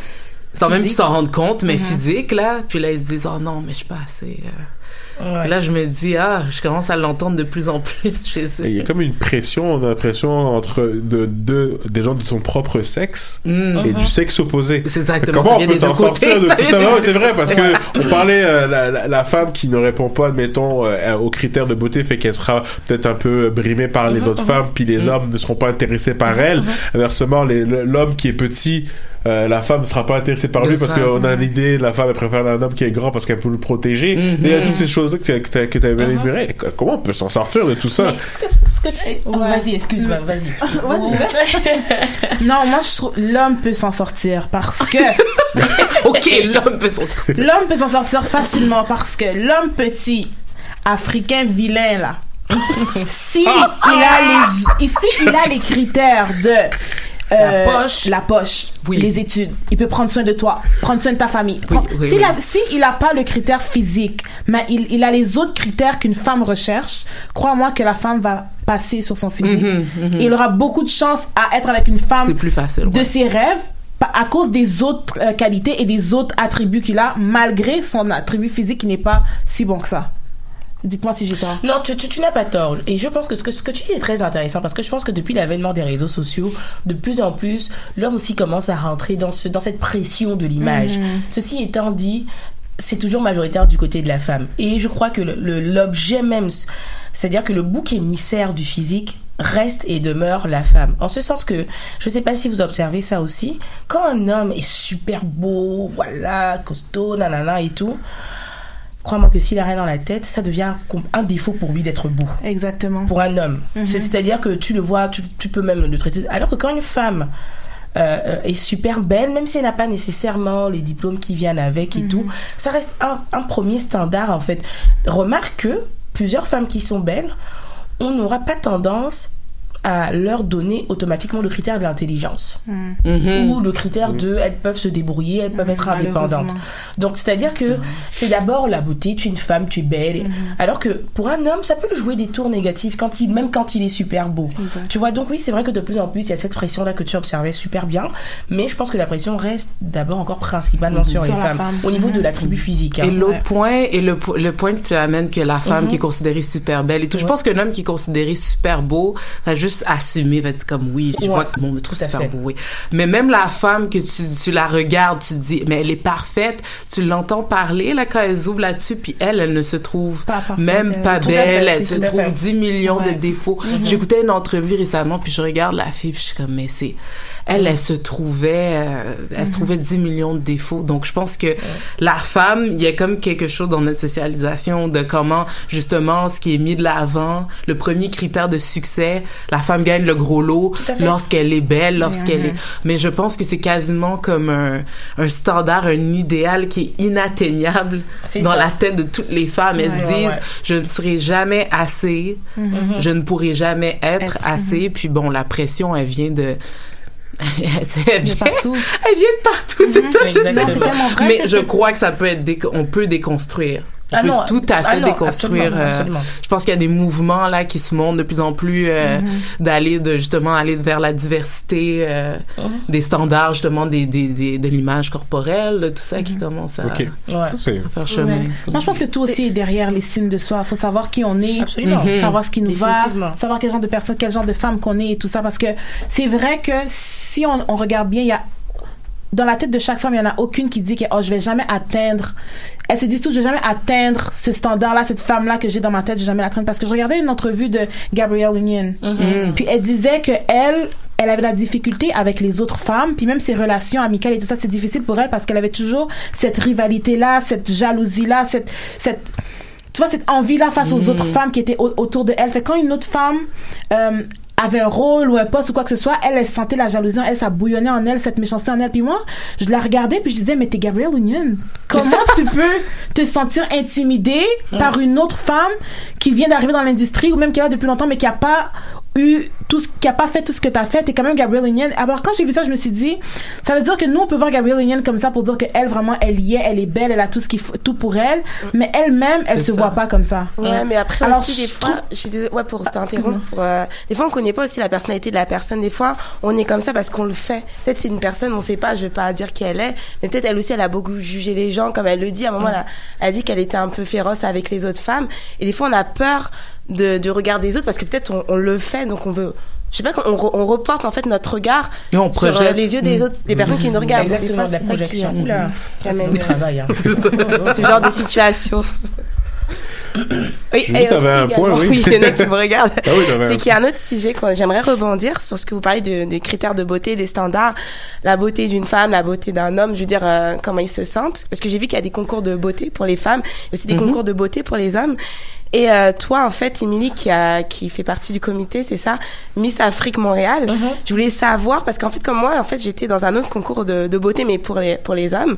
sans même qu'ils s'en rendent compte mais Mhm. physiques là puis là ils se disent oh non mais je suis pas assez euh. Ouais. Là je me dis ah je commence à l'entendre de plus en plus chez eux Il y a comme une pression, on a l'impression entre de, de, des gens de son propre sexe Mm. et du sexe opposé. C'est exactement, Comment ça on peut s'en sortir de tout ça? [laughs] C'est vrai parce que on parlait euh, la, la, la femme qui ne répond pas, admettons, euh, aux critères de beauté, fait qu'elle sera peut-être un peu brimée par les Mhm, autres mhm. femmes, puis les Mhm. hommes ne seront pas intéressés par elle. Inversement, l'homme qui est petit. Euh, la femme ne sera pas intéressée par De lui parce qu'on a l'idée, la femme elle préfère un homme qui est grand parce qu'elle peut le protéger. Mhm. Mais il y a toutes ces choses-là que tu as, que t'as bien énumérées. Comment on peut s'en sortir de tout ça? Mais ce que, ce que eh, oh, vas-y, excuse-moi, vas-y. [laughs] [laughs] Non, moi je trouve l'homme peut s'en sortir parce que [laughs] ok l'homme peut s'en sortir l'homme peut s'en sortir facilement parce que l'homme petit africain vilain là si il a les ici il a les critères de euh, La poche. la poche les études il peut prendre soin de toi prendre soin de ta famille Oui, oui, s'il oui. a si il a pas le critère physique mais il, il a les autres critères qu'une femme recherche crois-moi que la femme va passer sur son physique Mhm, mhm. Et il aura beaucoup de chance à être avec une femme plus facile de ouais. ses rêves à cause des autres euh, qualités et des autres attributs qu'il a malgré son attribut physique qui n'est pas si bon que ça dites-moi si j'ai tort Non, tu, tu, tu n'as pas tort. Et je pense que ce, que ce que tu dis est très intéressant parce que je pense que depuis l'avènement des réseaux sociaux, de plus en plus, l'homme aussi commence à rentrer dans, ce, dans cette pression de l'image. Mhm. Ceci étant dit, c'est toujours majoritaire du côté de la femme. Et je crois que l'objet même, c'est-à-dire que le bouc émissaire du physique reste et demeure la femme. En ce sens que, je sais pas si vous observez ça aussi, quand un homme est super beau, voilà, costaud, nanana et tout, crois-moi que s'il a rien dans la tête, ça devient un défaut pour lui d'être beau. exactement Pour un homme. Mhm. C'est- C'est-à-dire que tu le vois, tu, tu peux même le traiter. Alors que quand une femme euh, euh, est super belle, même si elle n'a pas nécessairement les diplômes qui viennent avec et tout, ça reste un, un premier standard en fait. Remarque que plusieurs femmes qui sont belles, on n'aura pas tendance à leur donner automatiquement le critère de l'intelligence Mhm. ou le critère de elles peuvent se débrouiller, elles peuvent être indépendantes. Donc c'est-à-dire que c'est d'abord la beauté, tu es une femme, tu es belle, et- alors que pour un homme ça peut lui jouer des tours négatifs quand il même quand il est super beau. Tu vois donc oui c'est vrai que de plus en plus il y a cette pression là que tu observais super bien, mais je pense que la pression reste d'abord encore principalement sur, Sur les femmes femme. au niveau de l'attribut physique. hein. Et l'autre Ouais. point, et le, le point que tu amènes que la femme Mhm. qui est considérée super belle et tout, je pense qu'un homme qui est considéré super beau va juste assumer, va être comme oui, je Ouais. vois que bon, me trouve super fait. beau, oui. Mais même la femme que tu, tu la regardes, tu te dis, mais elle est parfaite, tu l'entends parler là quand elle ouvre là-dessus, puis elle, elle ne se trouve Pas même elle. pas belle, fait, elle se trouve fait. 10 millions Ouais. de défauts. Mhm. J'écoutais une entrevue récemment, puis je regarde la fille, puis je suis comme, mais c'est elle, elle se trouvait, euh, elle se trouvait 10 millions de défauts. Donc, je pense que la femme, il y a comme quelque chose dans notre socialisation de comment, justement, ce qui est mis de l'avant, le premier critère de succès, la femme gagne le gros lot lorsqu'elle est belle, lorsqu'elle Mhm. est... Mais je pense que c'est quasiment comme un, un standard, un idéal qui est inatteignable dans ça. la tête de toutes les femmes. Elles Ouais, se disent, ouais. je ne serai jamais assez, Mhm. je ne pourrai jamais être, Être, assez. Puis bon, la pression, elle vient de... elle, vient, partout. elle vient de partout, c'est ça, je sais. Mais je crois que ça peut être, on peut déconstruire. On Ah peut non, tout à ah fait non, déconstruire. absolument, euh, je pense qu'il y a des mouvements là qui se montrent de plus en plus euh, Mhm. d'aller de justement aller vers la diversité euh, Mhm. des standards justement des, des, des- de l'image corporelle, tout ça qui commence à. Ouais. Faire chemin. Ouais. Moi, je pense que tout aussi est derrière l'estime de soi. Il faut savoir qui on est, Absolument. Savoir ce qui nous va, savoir quel genre de personne, quel genre de femme qu'on est et tout ça. Parce que c'est vrai que si on, on regarde bien, il y a dans la tête de chaque femme, il y en a aucune qui dit que oh je vais jamais atteindre. Elles se disent toutes je vais jamais atteindre ce standard-là, cette femme-là que j'ai dans ma tête, je vais jamais l'atteindre parce que je regardais une entrevue de Gabrielle Union, Mhm. puis elle disait que elle elle avait la difficulté avec les autres femmes, puis même ses relations amicales et tout ça, c'est difficile pour elle parce qu'elle avait toujours cette rivalité-là, cette jalousie-là, cette, cette, tu vois, cette envie-là face aux Mhm. autres femmes qui étaient au- autour de elle. Fait que quand une autre femme, euh, avait un rôle ou un poste ou quoi que ce soit, elle, elle sentait la jalousie elle, ça bouillonnait en elle, cette méchanceté en elle. Puis moi, je la regardais puis je disais, mais t'es Gabrielle Union. Comment [laughs] tu peux te sentir intimidée par une autre femme qui vient d'arriver dans l'industrie ou même qui est là depuis longtemps mais qui a pas eu tout ce qui a pas fait tout ce que t'as fait t'es quand même Gabrielle Union alors quand j'ai vu ça je me suis dit ça veut dire que nous on peut voir Gabrielle Union comme ça pour dire que elle vraiment elle y est elle est belle elle a tout ce qu'il faut tout pour elle mais elle-même elle se ça. voit pas comme ça Ouais, mais après Alors, aussi, des fois, trouve- je suis désolée, ouais, pour t'interrompre, excuse-moi. pour, euh, des fois, on connaît pas aussi la personnalité de la personne. Des fois, on est comme ça parce qu'on le fait. Peut-être c'est une personne, on sait pas, je vais pas dire qui elle est, mais peut-être elle aussi, elle a beaucoup jugé les gens, comme elle le dit. À un moment, elle, a, elle a dit qu'elle était un peu féroce avec les autres femmes. Et des fois, on a peur de, de regarder les autres parce que peut-être on, on le fait, donc on veut, je sais pas, on, re- on reporte en fait notre regard Et on sur euh, projette. les yeux des Mm. autres, des personnes qui nous regardent. Donc, des Exactement, fois, de la projection. Qui du euh, travail, hein. [laughs] ce genre de situation. [coughs] Oui, et aussi un point, également- oui. il y en a qui [laughs] me regardent. Ah oui, t'avais un c'est qu'il y a un autre sujet que j'aimerais rebondir sur ce que vous parlez de- des critères de beauté, des standards, la beauté d'une femme, la beauté d'un homme, je veux dire euh, comment ils se sentent. Parce que j'ai vu qu'il y a des concours de beauté pour les femmes, mais aussi des Mhm. concours de beauté pour les hommes. Et euh, toi, en fait, Émilie, qui a qui fait partie du comité, c'est ça, Miss Afrique Montréal. Je voulais savoir parce qu'en fait, comme moi, en fait, j'étais dans un autre concours de, de beauté, mais pour les pour les hommes.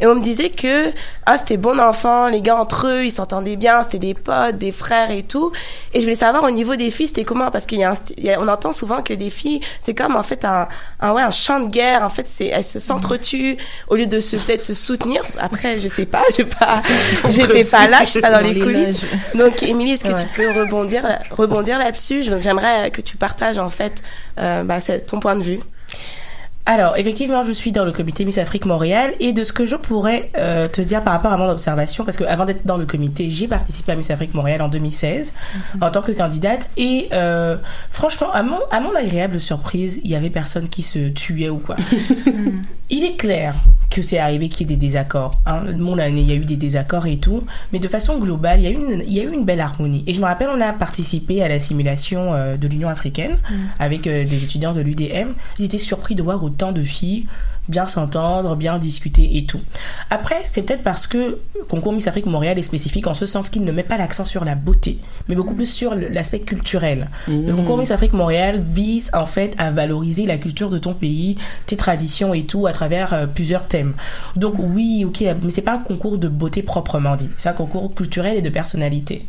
Et on me disait que ah c'était bon enfant, les gars entre eux, ils s'entendaient bien, c'était des potes, des frères et tout. Et je voulais savoir au niveau des filles, c'était comment? Parce qu'il y a, un st- il y a- on entend souvent que des filles, c'est comme en fait un, un ouais un champ de guerre. En fait, elles se s'entretuent au lieu de se peut-être se soutenir. Après, je sais pas, je pas, j'étais pas là, je suis pas dans les coulisses. loges. Donc, Émilie, est-ce que Ouais. tu peux rebondir rebondir là-dessus? J'aimerais que tu partages en fait euh, bah, ton point de vue. Alors, effectivement, je suis dans le comité Miss Afrique Montréal et de ce que je pourrais euh, te dire par rapport à mon observation, parce que avant d'être dans le comité, j'ai participé à Miss Afrique Montréal en 2016 en tant que candidate et euh, franchement, à mon, à mon agréable surprise, il y avait personne qui se tuait ou quoi. [laughs] il est clair que c'est arrivé qu'il y ait des désaccords. Hein. Mon année, il y a eu des désaccords et tout, mais de façon globale, il y a eu une, il y a eu une belle harmonie. Et je me rappelle, on a participé à la simulation euh, de l'Union africaine avec euh, des étudiants de l'UDM. Ils étaient surpris de voir autant de filles bien s'entendre, bien discuter et tout. Après, c'est peut-être parce que Concours Miss Afrique Montréal est spécifique en ce sens qu'il ne met pas l'accent sur la beauté, mais beaucoup plus sur l'aspect culturel. Le Concours Miss Afrique Montréal vise en fait à valoriser la culture de ton pays, tes traditions et tout à travers euh, plusieurs thèmes. Donc oui, ok, mais c'est pas un concours de beauté proprement dit. C'est un concours culturel et de personnalité.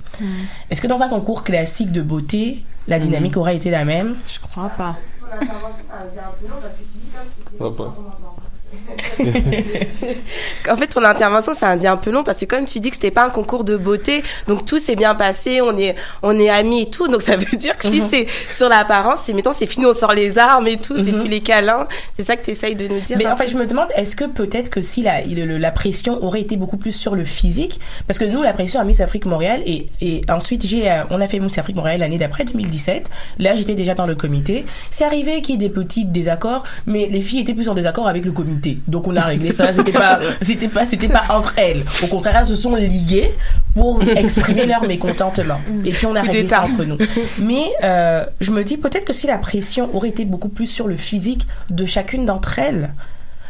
Est-ce que dans un concours classique de beauté, la dynamique aurait été la même? Je crois pas. [laughs] Bye-bye. [laughs] En fait, ton intervention, ça a dit un peu long parce que comme tu dis que c'était pas un concours de beauté, donc tout s'est bien passé, on est, on est amis et tout, donc ça veut dire que si Mhm. c'est sur l'apparence, c'est mettons, c'est fini, on sort les armes et tout, c'est plus les câlins. C'est ça que tu essayes de nous dire. Mais hein en fait, je me demande, est-ce que peut-être que si la, le- la pression aurait été beaucoup plus sur le physique, parce que nous, la pression à Miss Afrique Montréal, et, et ensuite, j'ai, euh, on a fait Miss Afrique Montréal l'année d'après, 2017. Là, j'étais déjà dans le comité. C'est arrivé qu'il y ait des petits désaccords, mais les filles étaient plus en désaccord avec le comité. Donc, on a réglé ça. C'était pas, [laughs] c'était pas, c'était pas entre elles. Au contraire, elles se sont liguées pour exprimer leur mécontentement. Et puis, on a réglé ça entre nous. Mais euh, je me dis peut-être que si la pression aurait été beaucoup plus sur le physique de chacune d'entre elles,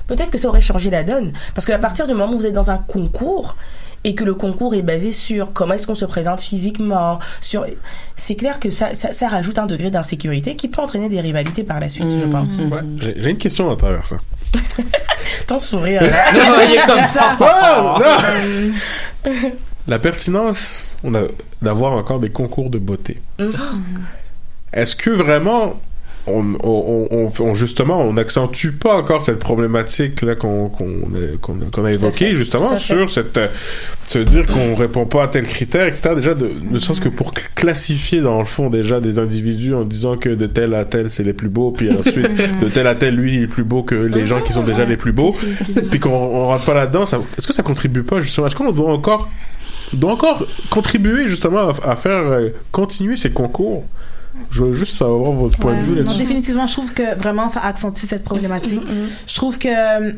peut-être que ça aurait changé la donne. Parce qu'à partir du moment où vous êtes dans un concours et que le concours est basé sur comment est-ce qu'on se présente physiquement, sur, c'est clair que ça, ça, ça rajoute un degré d'insécurité qui peut entraîner des rivalités par la suite, je pense. Ouais, j'ai j'ai une question à travers ça. Ton sourire. là. [laughs] Non, il est comme ça. Oh, non! La pertinence d'avoir encore des concours de beauté. Mhm. Est-ce que vraiment, on, on, on, on- justement, on n'accentue pas encore cette problématique là qu'on a, évoquée justement sur cette euh, se dire qu'on répond pas à tel critère, etc. Déjà, de, serait-ce que pour cl- classifier dans le fond déjà des individus en disant que de tel à tel c'est les plus beaux, puis ensuite de tel à tel lui il est plus beau que les gens qui sont déjà les plus beaux, puis qu'on on rentre pas là-dedans. Est-ce que ça contribue pas justement? Est-ce qu'on doit encore doit encore contribuer justement à, à faire euh, continuer ces concours? Je veux juste savoir votre point de vue Non, là-dessus. définitivement, je trouve que vraiment ça accentue cette problématique. Je trouve que euh,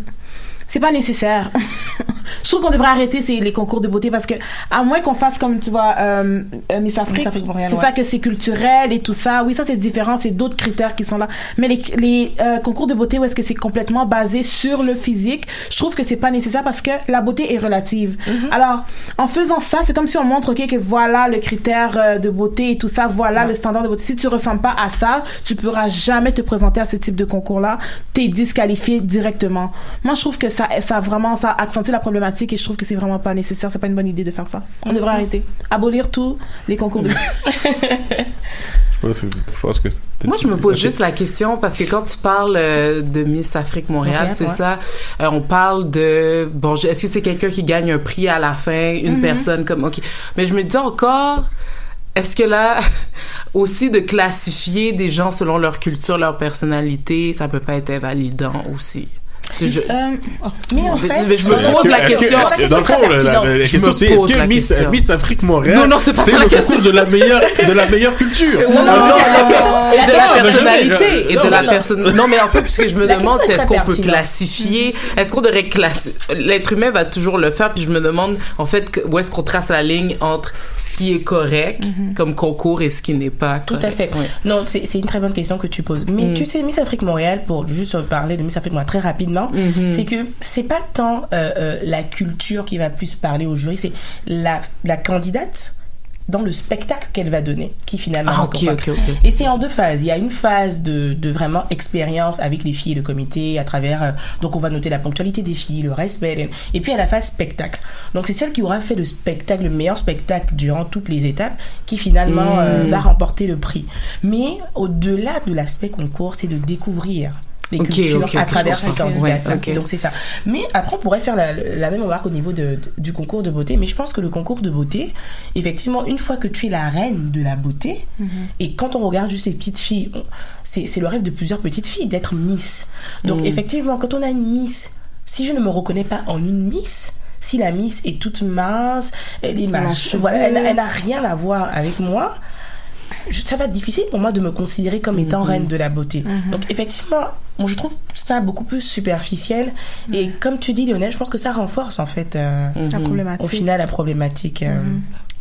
c'est pas nécessaire. [laughs] je trouve qu'on devrait arrêter ces, les concours de beauté parce que à moins qu'on fasse comme tu vois euh, euh, Miss Afrique, c'est ouais. ça que c'est culturel et tout ça. Oui, ça c'est différent, c'est d'autres critères qui sont là. Mais les, les euh, concours de beauté où est-ce que c'est complètement basé sur le physique, je trouve que c'est pas nécessaire parce que la beauté est relative. Alors, en faisant ça, c'est comme si on montre ok que voilà le critère de beauté et tout ça, voilà le standard de beauté. Si tu ressembles pas à ça, tu pourras jamais te présenter à ce type de concours-là. T'es disqualifié directement. Moi, je trouve que ça, ça vraiment, ça accentue la problématique et je trouve que c'est vraiment pas nécessaire. C'est pas une bonne idée de faire ça. On devrait arrêter. Abolir tous les concours de [laughs] Je pense que- je pense que. Moi, je me pose juste la question parce que quand tu parles euh, de Miss Afrique Montréal, Montréal, c'est ouais. ça. euh, on parle de bon, je- est-ce que c'est quelqu'un qui gagne un prix à la fin, une Mhm. personne comme ok. Mais je me dis encore, est-ce que là [laughs] aussi de classifier des gens selon leur culture, leur personnalité, ça peut pas être invalidant aussi? Je- mais en fait, mais je me Est-ce pose que- la que- question. est-ce que- Dans le fond, la- la- la Je me question c'est est-ce que Miss. Miss Afrique Montréal, Non, non, c'est pas ça la le question. concours de la meilleure, de la meilleure culture. Non, non, Ah, non, non, et de la personnalité et non, de la non. personne. Non, mais en fait, ce que je me demande, question c'est est est-ce qu'on peut classifier, est-ce qu'on devrait classer, l'être humain va toujours le faire, puis je me demande, en fait, que- où est-ce qu'on trace la ligne entre ce qui est correct comme concours et ce qui n'est pas Tout à fait. Non, c'est c'est une très bonne question que tu poses. Mais Mm. tu sais, Miss Afrique Montréal, pour juste parler de Miss Afrique Montréal très rapidement, Mhm. c'est que c'est pas tant euh, euh, la culture qui va plus parler au jury, c'est la, la candidate dans le spectacle qu'elle va donner qui finalement Ah, va ok, convaincre. ok, ok. Et c'est en deux phases. Il y a une phase de, de vraiment expérience avec les filles et le comité à travers. euh, donc on va noter la ponctualité des filles, le respect. Et puis à la phase spectacle. Donc c'est celle qui aura fait le spectacle, le meilleur spectacle durant toutes les étapes, qui finalement euh, Mm. va remporter le prix. Mais au-delà de l'aspect concours, c'est de découvrir cultures ok, à travers ces candidats. Ouais. Donc c'est ça. Mais après, on pourrait faire la, la même remarque au niveau de, de- du concours de beauté. Mais je pense que le concours de beauté, effectivement, une fois que tu es la reine de la beauté, et quand on regarde juste ces petites filles, c'est le rêve de plusieurs petites filles d'être Miss. Donc Mm. effectivement, quand on a une Miss, si je ne me reconnais pas en une Miss, si la Miss est toute mince, elle est a cheveux. voilà, elle, elle n'a rien à voir avec moi. Je- ça va être difficile pour moi de me considérer comme étant Mhm. reine de la beauté. Mhm. Donc effectivement, moi je trouve ça beaucoup plus superficiel. Et comme tu dis Lionel, je pense que ça renforce en fait euh, La problématique. au final la problématique euh,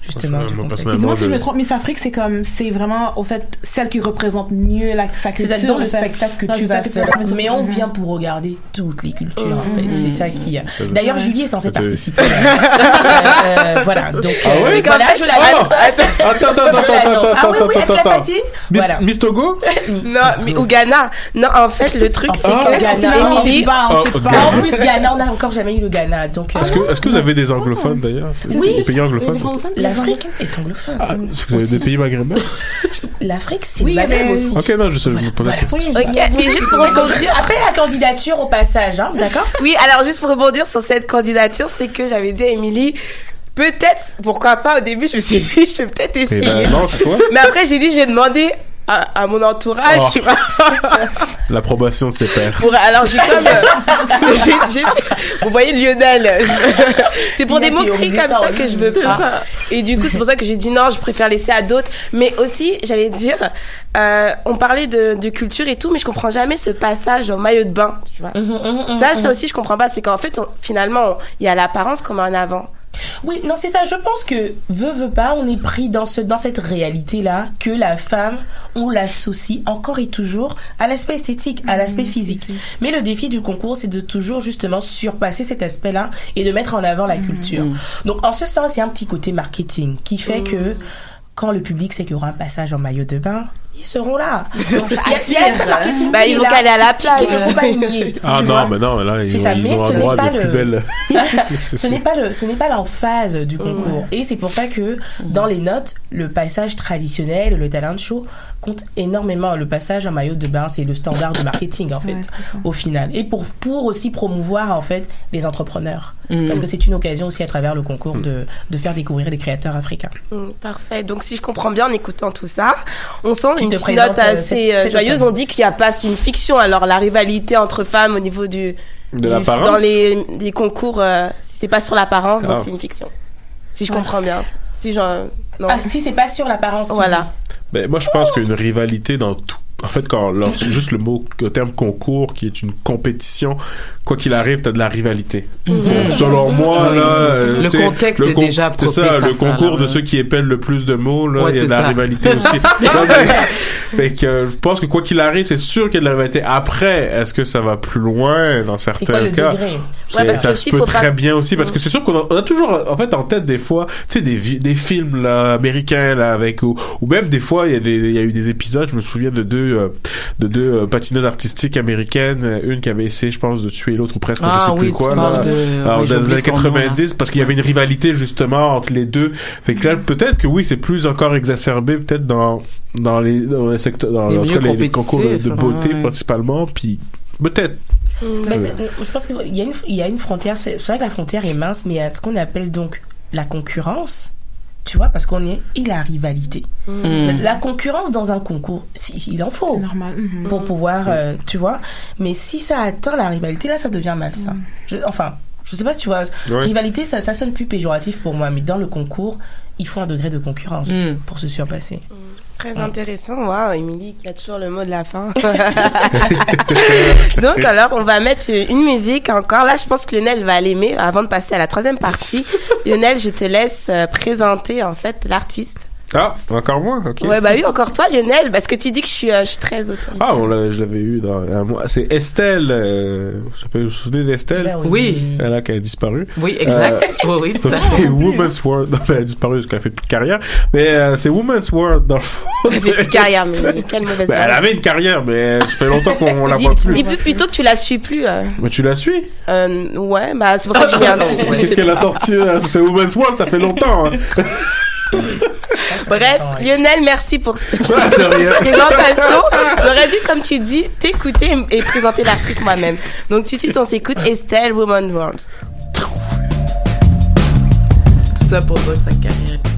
justement du si je me trompe, Miss Afrique, c'est comme, c'est vraiment, au fait, celle qui représente mieux la, sa culture. C'est dans le fait. spectacle que Dans tu vas faire. Mais on vient pour regarder toutes les cultures, en fait. C'est ça qui. D'ailleurs, Julie est censée Attends. participer. [laughs] Euh, euh, voilà. Donc, Ah euh, c'est voilà, je l'annonce. Oh, attends, attends, attends, Je attends, Ah oui, oui, l'a Miss- Voilà. Miss Togo? Non, mais au Ghana. Non, en fait, le truc, c'est Ah, que Ghana. Ah. En plus, Ghana, on n'a encore jamais eu le Ghana. Donc, euh, Est-ce que, est-ce que vous avez des anglophones d'ailleurs? Oui. Des pays anglophones l'Afrique est anglophone. Ah, vous avez des pays maghrébins [laughs] L'Afrique, c'est Oui, Maghreb mais- aussi. Ok, non, je sais, je me pose la question. Ok, mais juste pour rebondir. Après la candidature au passage, hein, d'accord Oui, alors juste pour rebondir sur cette candidature, c'est que j'avais dit à Émilie, peut-être, pourquoi pas, au début, je me suis dit, je vais peut-être essayer. ben non, c'est quoi Mais après, j'ai dit, je vais demander à, à mon entourage, Oh. tu vois. [laughs] L'approbation de ses. Pour, alors, j'ai comme. euh, [laughs] j'ai- j'ai- vous voyez Lionel. [laughs] c'est pour des moqueries comme ça ça en que je veux pas. ça. Et du coup, c'est pour ça que j'ai dit non, je préfère laisser à d'autres. Mais aussi, j'allais dire, euh, on parlait de, de culture et tout, mais je comprends jamais ce passage au maillot de bain, tu vois. Mhm, ça, ça aussi, je comprends pas. C'est qu'en fait, on- finalement, il y a l'apparence qu'on met en avant. Oui, non, c'est ça. Je pense que, veut, veut pas, on est pris dans, ce, dans cette réalité-là que la femme, on l'associe encore et toujours à l'aspect esthétique, à l'aspect physique. Mais le défi du concours, c'est de toujours justement surpasser cet aspect-là et de mettre en avant la culture. Donc, en ce sens, il y a un petit côté marketing qui fait que quand le public sait qu'il y aura un passage en maillot de bain, ils seront là. Il y a, il y a l'aspect marketing Bah, qui ils est ont là, qu'à aller à la plage. qu'il ne faut pas nier. Ah non, vois. mais non, là, ils ça, ils mais ont un ce n'est droit pas de le- plus belle. [laughs] [laughs] ce n'est pas le ce n'est pas l'emphase du concours et c'est pour ça que dans les notes le passage traditionnel le talent show compte énormément le passage en maillot de bain c'est le standard de marketing en fait Ouais, au final et pour pour aussi promouvoir en fait les entrepreneurs Mm. parce que c'est une occasion aussi à travers le concours de, de faire découvrir les créateurs africains Mm, Parfait. Donc, si je comprends bien en écoutant tout ça, on sent une te petite note euh, assez cette- euh, cette joyeuse. On dit qu'il n'y a pas, c'est une fiction. Alors, la rivalité entre femmes au niveau du. De du- l'apparence Dans les, les concours, euh, c'est pas sur l'apparence, donc Ah. c'est une fiction. Si je comprends bien. Si. Non. ah si c'est pas sur l'apparence Voilà. dis. Ben, moi, je pense qu'une rivalité dans tout. En fait, quand juste le mot, le terme concours, qui est une compétition, quoi qu'il arrive, t'as de la rivalité. Mhm. Selon moi, Oui. là, euh, Le sais, contexte le est déjà C'est propice ça, le ça, concours là, de ceux qui épellent le plus de mots, là, Ouais, il y a c'est de la ça. rivalité [laughs] aussi. Non, mais- fait que euh, je pense que quoi qu'il arrive, c'est sûr qu'il y a de la rivalité. Après, est-ce que ça va plus loin dans certains quoi cas? Ouais, parce que ça aussi, se peut pas- très bien aussi parce que c'est sûr qu'on a, on a toujours en fait en tête des fois tu sais des films là américains là avec ou, ou même des fois y il y a eu des épisodes je me souviens de deux euh, de deux euh, patineuses artistiques américaines euh, une qui avait essayé je pense de tuer l'autre ou presque Ah je sais oui, plus quoi parles là. de- Alors, oui, j'ai dans les années son nom, là. 90 parce qu'il y avait une rivalité justement entre les deux fait que là peut-être que oui c'est plus encore exacerbé peut-être dans dans les dans les secteurs dans Les en tout milieux cas, les, les concours de, de compétitifs, beauté ouais. principalement puis peut-être Mais c'est- je pense qu'il y, a une- il y a une frontière. C'est c'est vrai que la frontière est mince, mais il y a ce qu'on appelle donc la concurrence. Tu vois, parce qu'on est et la rivalité. Mm. La concurrence dans un concours, si, il en faut. normal. Mhm. Pour pouvoir, euh, tu vois. Mais si ça atteint la rivalité, là, ça devient malsain. Je, enfin, je sais pas si tu vois. Ouais. Rivalité, ça, ça sonne plus péjoratif pour moi, mais dans le concours, il faut un degré de concurrence Mm. pour se surpasser. Très intéressant. Waouh, Émilie qui a toujours le mot de la fin. [laughs] Donc, alors, on va mettre une musique encore. Là, je pense que Lionel va l'aimer avant de passer à la troisième partie. [laughs] Lionel, je te laisse euh, présenter, en fait, l'artiste. Ah encore moins ok Ouais, bah oui, encore toi, Lionel, parce que tu dis que je suis, euh, je suis très autoritaire. Ah, on l'a- je l'avais eu dans un mois. C'est Estelle. Euh, vous vous souvenez d'Estelle? Ben oui. Oui. Elle a qui a disparu. Oui, exact. Oui, oui, tout donc à fait. c'est Woman's World. Non, mais elle a disparu parce qu'elle fait plus de carrière. Mais euh, c'est Woman's World dans le fond. Elle fait plus de carrière, mais [laughs] quelle mauvaise Ben, elle avait une carrière, mais ça fait longtemps qu'on la Dis, voit plus. dis plus- plutôt que tu la suis plus. euh. Mais tu la suis? Euh, ouais, bah c'est pour ça que je [laughs] viens de Qu'est-ce qu'elle a sorti euh, C'est Woman's World, ça fait longtemps. hein. [laughs] Bref, Lionel, merci pour cette [laughs] présentation. J'aurais dû, comme tu dis, t'écouter et présenter l'artiste moi-même. Donc tout de suite, on s'écoute Estelle, Woman World. Tout ça pour que sa carrière.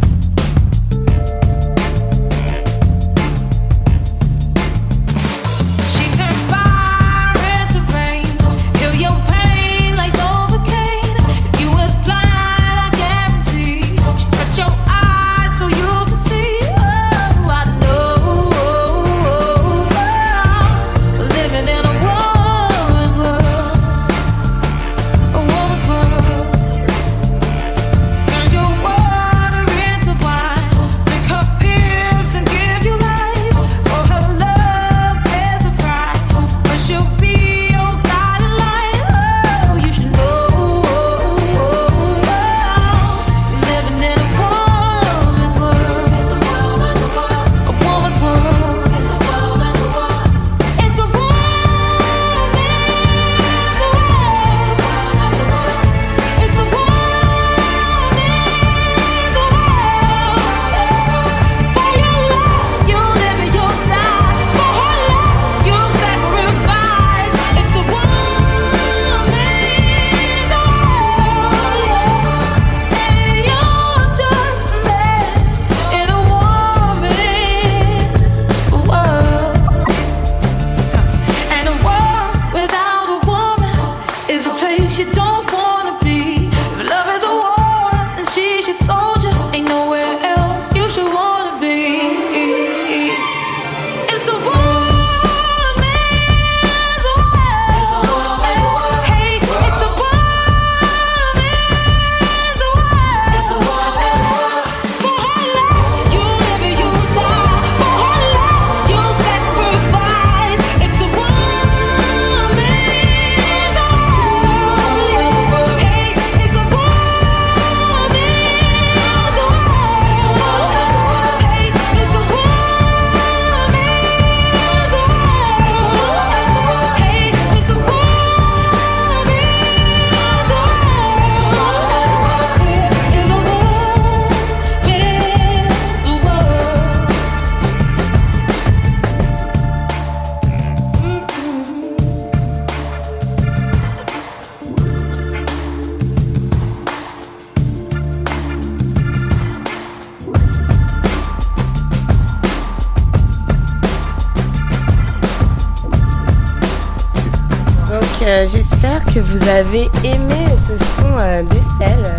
Que vous avez aimé ce son euh, d'Estelle.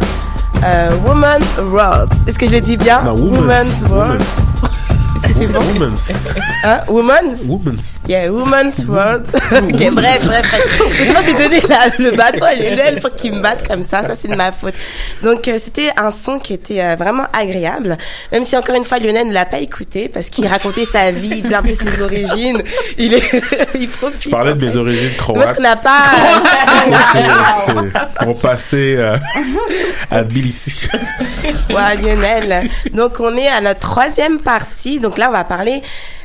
Euh, Woman World. Est-ce que je le dis bien? Non, Woman's. World. Woman's. Bon. Women's. Hein? Women's? Women's. Yeah, Women's World. [laughs] ok, bref, bref, bref. Je pense que j'ai donné la- le bateau à Lionel pour qu'il me batte comme ça. Ça, c'est de ma faute. Donc, euh, c'était un son qui était euh, vraiment agréable. Même si, encore une fois, Lionel ne l'a pas écouté parce qu'il racontait sa vie, un peu ses origines. Il est, [laughs] il profite. Je parlais de mes origines croates. qu'on n'a pas... Ouais, c'est- c'est- On va passer euh, à Tbilissi. [laughs] Voilà, Lionel. Donc, on est à notre troisième partie. Donc là, on va parler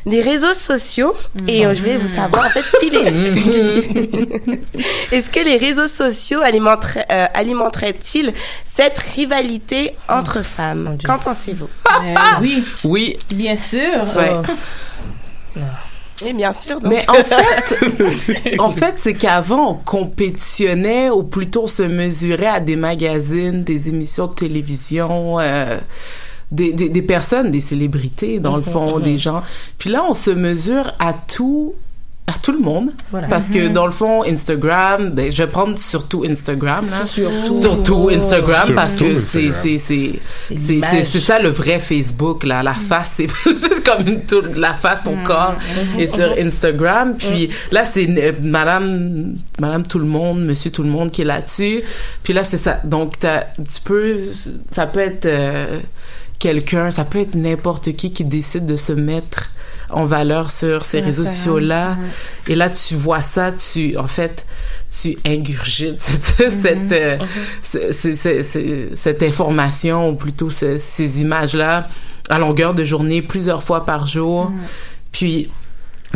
des réseaux sociaux. Et euh, je voulais vous savoir, en fait, si les... [laughs] Est-ce que les réseaux sociaux alimenteraient, euh, alimenteraient-ils cette rivalité entre femmes? Qu'en pensez-vous? Oui. Oui. Bien sûr. Ouais. Oui, bien sûr. donc. Mais en fait, [laughs] en fait, c'est qu'avant, on compétitionnait ou plutôt on se mesurait à des magazines, des émissions de télévision, euh, des, des, des personnes, des célébrités, dans le Mhm, fond, mhm. des gens. Puis là, on se mesure à tout à tout le monde Voilà. parce que Mhm. dans le fond Instagram ben je vais prendre surtout Instagram là. Surtout. surtout Instagram parce que c'est Instagram. c'est c'est C'est c'est l'image. c'est c'est ça le vrai Facebook là la face c'est [laughs] c'est comme une la face ton corps Mhm. et sur Mhm. Instagram puis là c'est euh, madame madame tout le monde monsieur tout le monde qui est là-dessus puis là c'est ça donc t'as- tu peux ça peut être euh, quelqu'un ça peut être n'importe qui qui décide de se mettre en valeur sur ces réseaux Instagram. sociaux là et là tu vois ça tu en fait tu ingurgites [laughs] cette cette, euh, ce- ce- ce- ce- cette information ou plutôt ce- ces images là à longueur de journée plusieurs fois par jour. Puis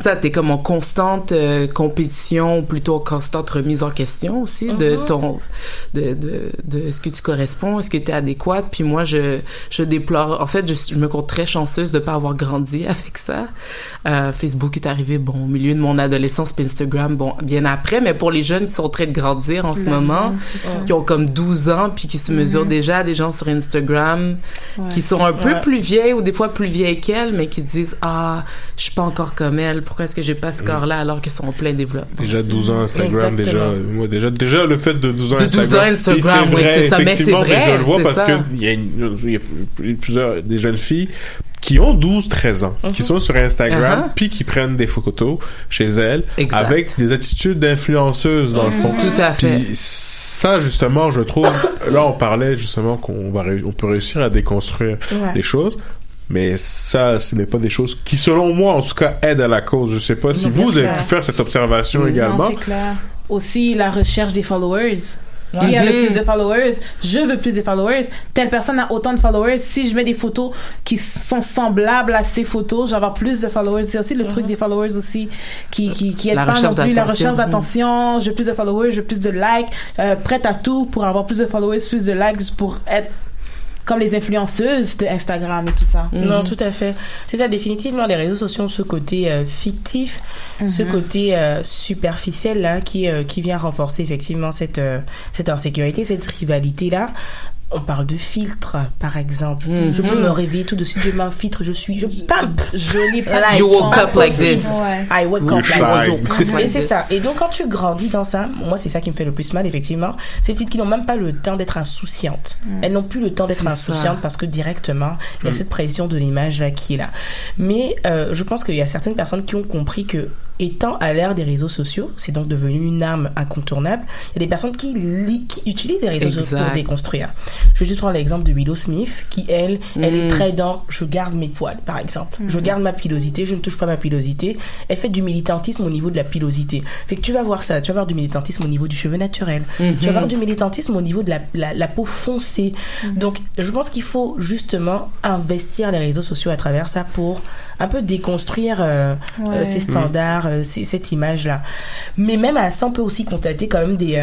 ça t'es comme en constante euh, compétition ou plutôt en constante remise en question aussi de Mhm. ton de de de est-ce que tu corresponds est-ce que tu es adéquate? Puis moi je je déplore en fait je, je me compte très chanceuse de pas avoir grandi [laughs] avec ça Euh, Facebook est arrivé bon au milieu de mon adolescence puis Instagram bon bien après mais pour les jeunes qui sont en train de grandir en ce moment qui ont comme 12 ans puis qui se mesurent Mhm. déjà des gens sur Instagram Ouais. qui sont un peu plus vieilles ou des fois plus vieilles qu'elles mais qui se disent ah je suis pas encore comme elle pourquoi est-ce que j'ai pas ce corps là alors qu'elles sont en plein développement? Déjà 12 ans Instagram, déjà, Exactement. euh, moi, déjà, déjà le fait de 12 ans De 12 Instagram. ans Instagram, oui, c'est ça, mais c'est vrai, je le vois parce ça. que il y y a plusieurs, des jeunes filles qui ont 12, 13 ans, qui Mhm. sont sur Instagram, Uh-huh. puis qui prennent des photos chez elles, Exact. avec des attitudes d'influenceuses, dans le Mhm. fond. Tout à fait. Puis ça, justement, je trouve, là, on parlait justement qu'on va, on peut réussir à déconstruire Ouais. les choses. Mais ça, ce n'est pas des choses qui, selon moi, en tout cas, aident à la cause. Je sais pas si Non, vous avez pu faire cette observation Non, également. c'est clair. Aussi, la recherche des followers. Ouais. Qui a le Mhm. plus de followers? Je veux plus de followers. Telle personne a autant de followers. Si je mets des photos qui sont semblables à ces photos, je vais avoir plus de followers. C'est aussi le truc des followers aussi qui, qui, qui aide La pas recherche non plus. La d'attention. recherche d'attention. Je veux plus de followers, je veux plus de likes. Euh, prête à tout pour avoir plus de followers, plus de likes pour être comme les influenceuses de Instagram et tout ça. Non, tout à fait. C'est ça, définitivement, les réseaux sociaux ont ce côté euh, fictif, ce Mhm. côté euh, superficiel là, qui, euh, qui vient renforcer effectivement cette, euh, cette insécurité, cette rivalité-là. On parle de filtres, par exemple. Mhm. Je peux me réveiller tout de suite demain, filtre, je suis, je pimpe. Joli Like, You woke up like this. Ouais. I woke up like this. Et c'est ça. Et donc, quand tu grandis dans ça, moi, c'est ça qui me fait le plus mal, effectivement. Ces petites qui n'ont même pas le temps d'être insouciantes. Elles n'ont plus le temps d'être insouciantes ça. parce que directement, il y a Mm. cette pression de l'image là qui est là. Mais euh, je pense qu'il y a certaines personnes qui ont compris que, étant à l'ère des réseaux sociaux, c'est donc devenu une arme incontournable. Il y a des personnes qui, li- qui utilisent les réseaux sociaux pour déconstruire. Je vais juste prendre l'exemple de Willow Smith, qui elle, elle est Mm. très dans je garde mes poils, par exemple. Je garde ma pilosité, je ne touche pas ma pilosité. Elle fait du militantisme au niveau de la pilosité. Fait que tu vas voir ça, tu vas voir du militantisme au niveau du cheveu naturel. Mhm. Tu vas voir du militantisme au niveau de la, la, la peau foncée. Donc, je pense qu'il faut justement investir les réseaux sociaux à travers ça pour un peu déconstruire euh, Ouais. euh, ces standards, euh, cette image-là. Mais même à ça, on peut aussi constater quand même des...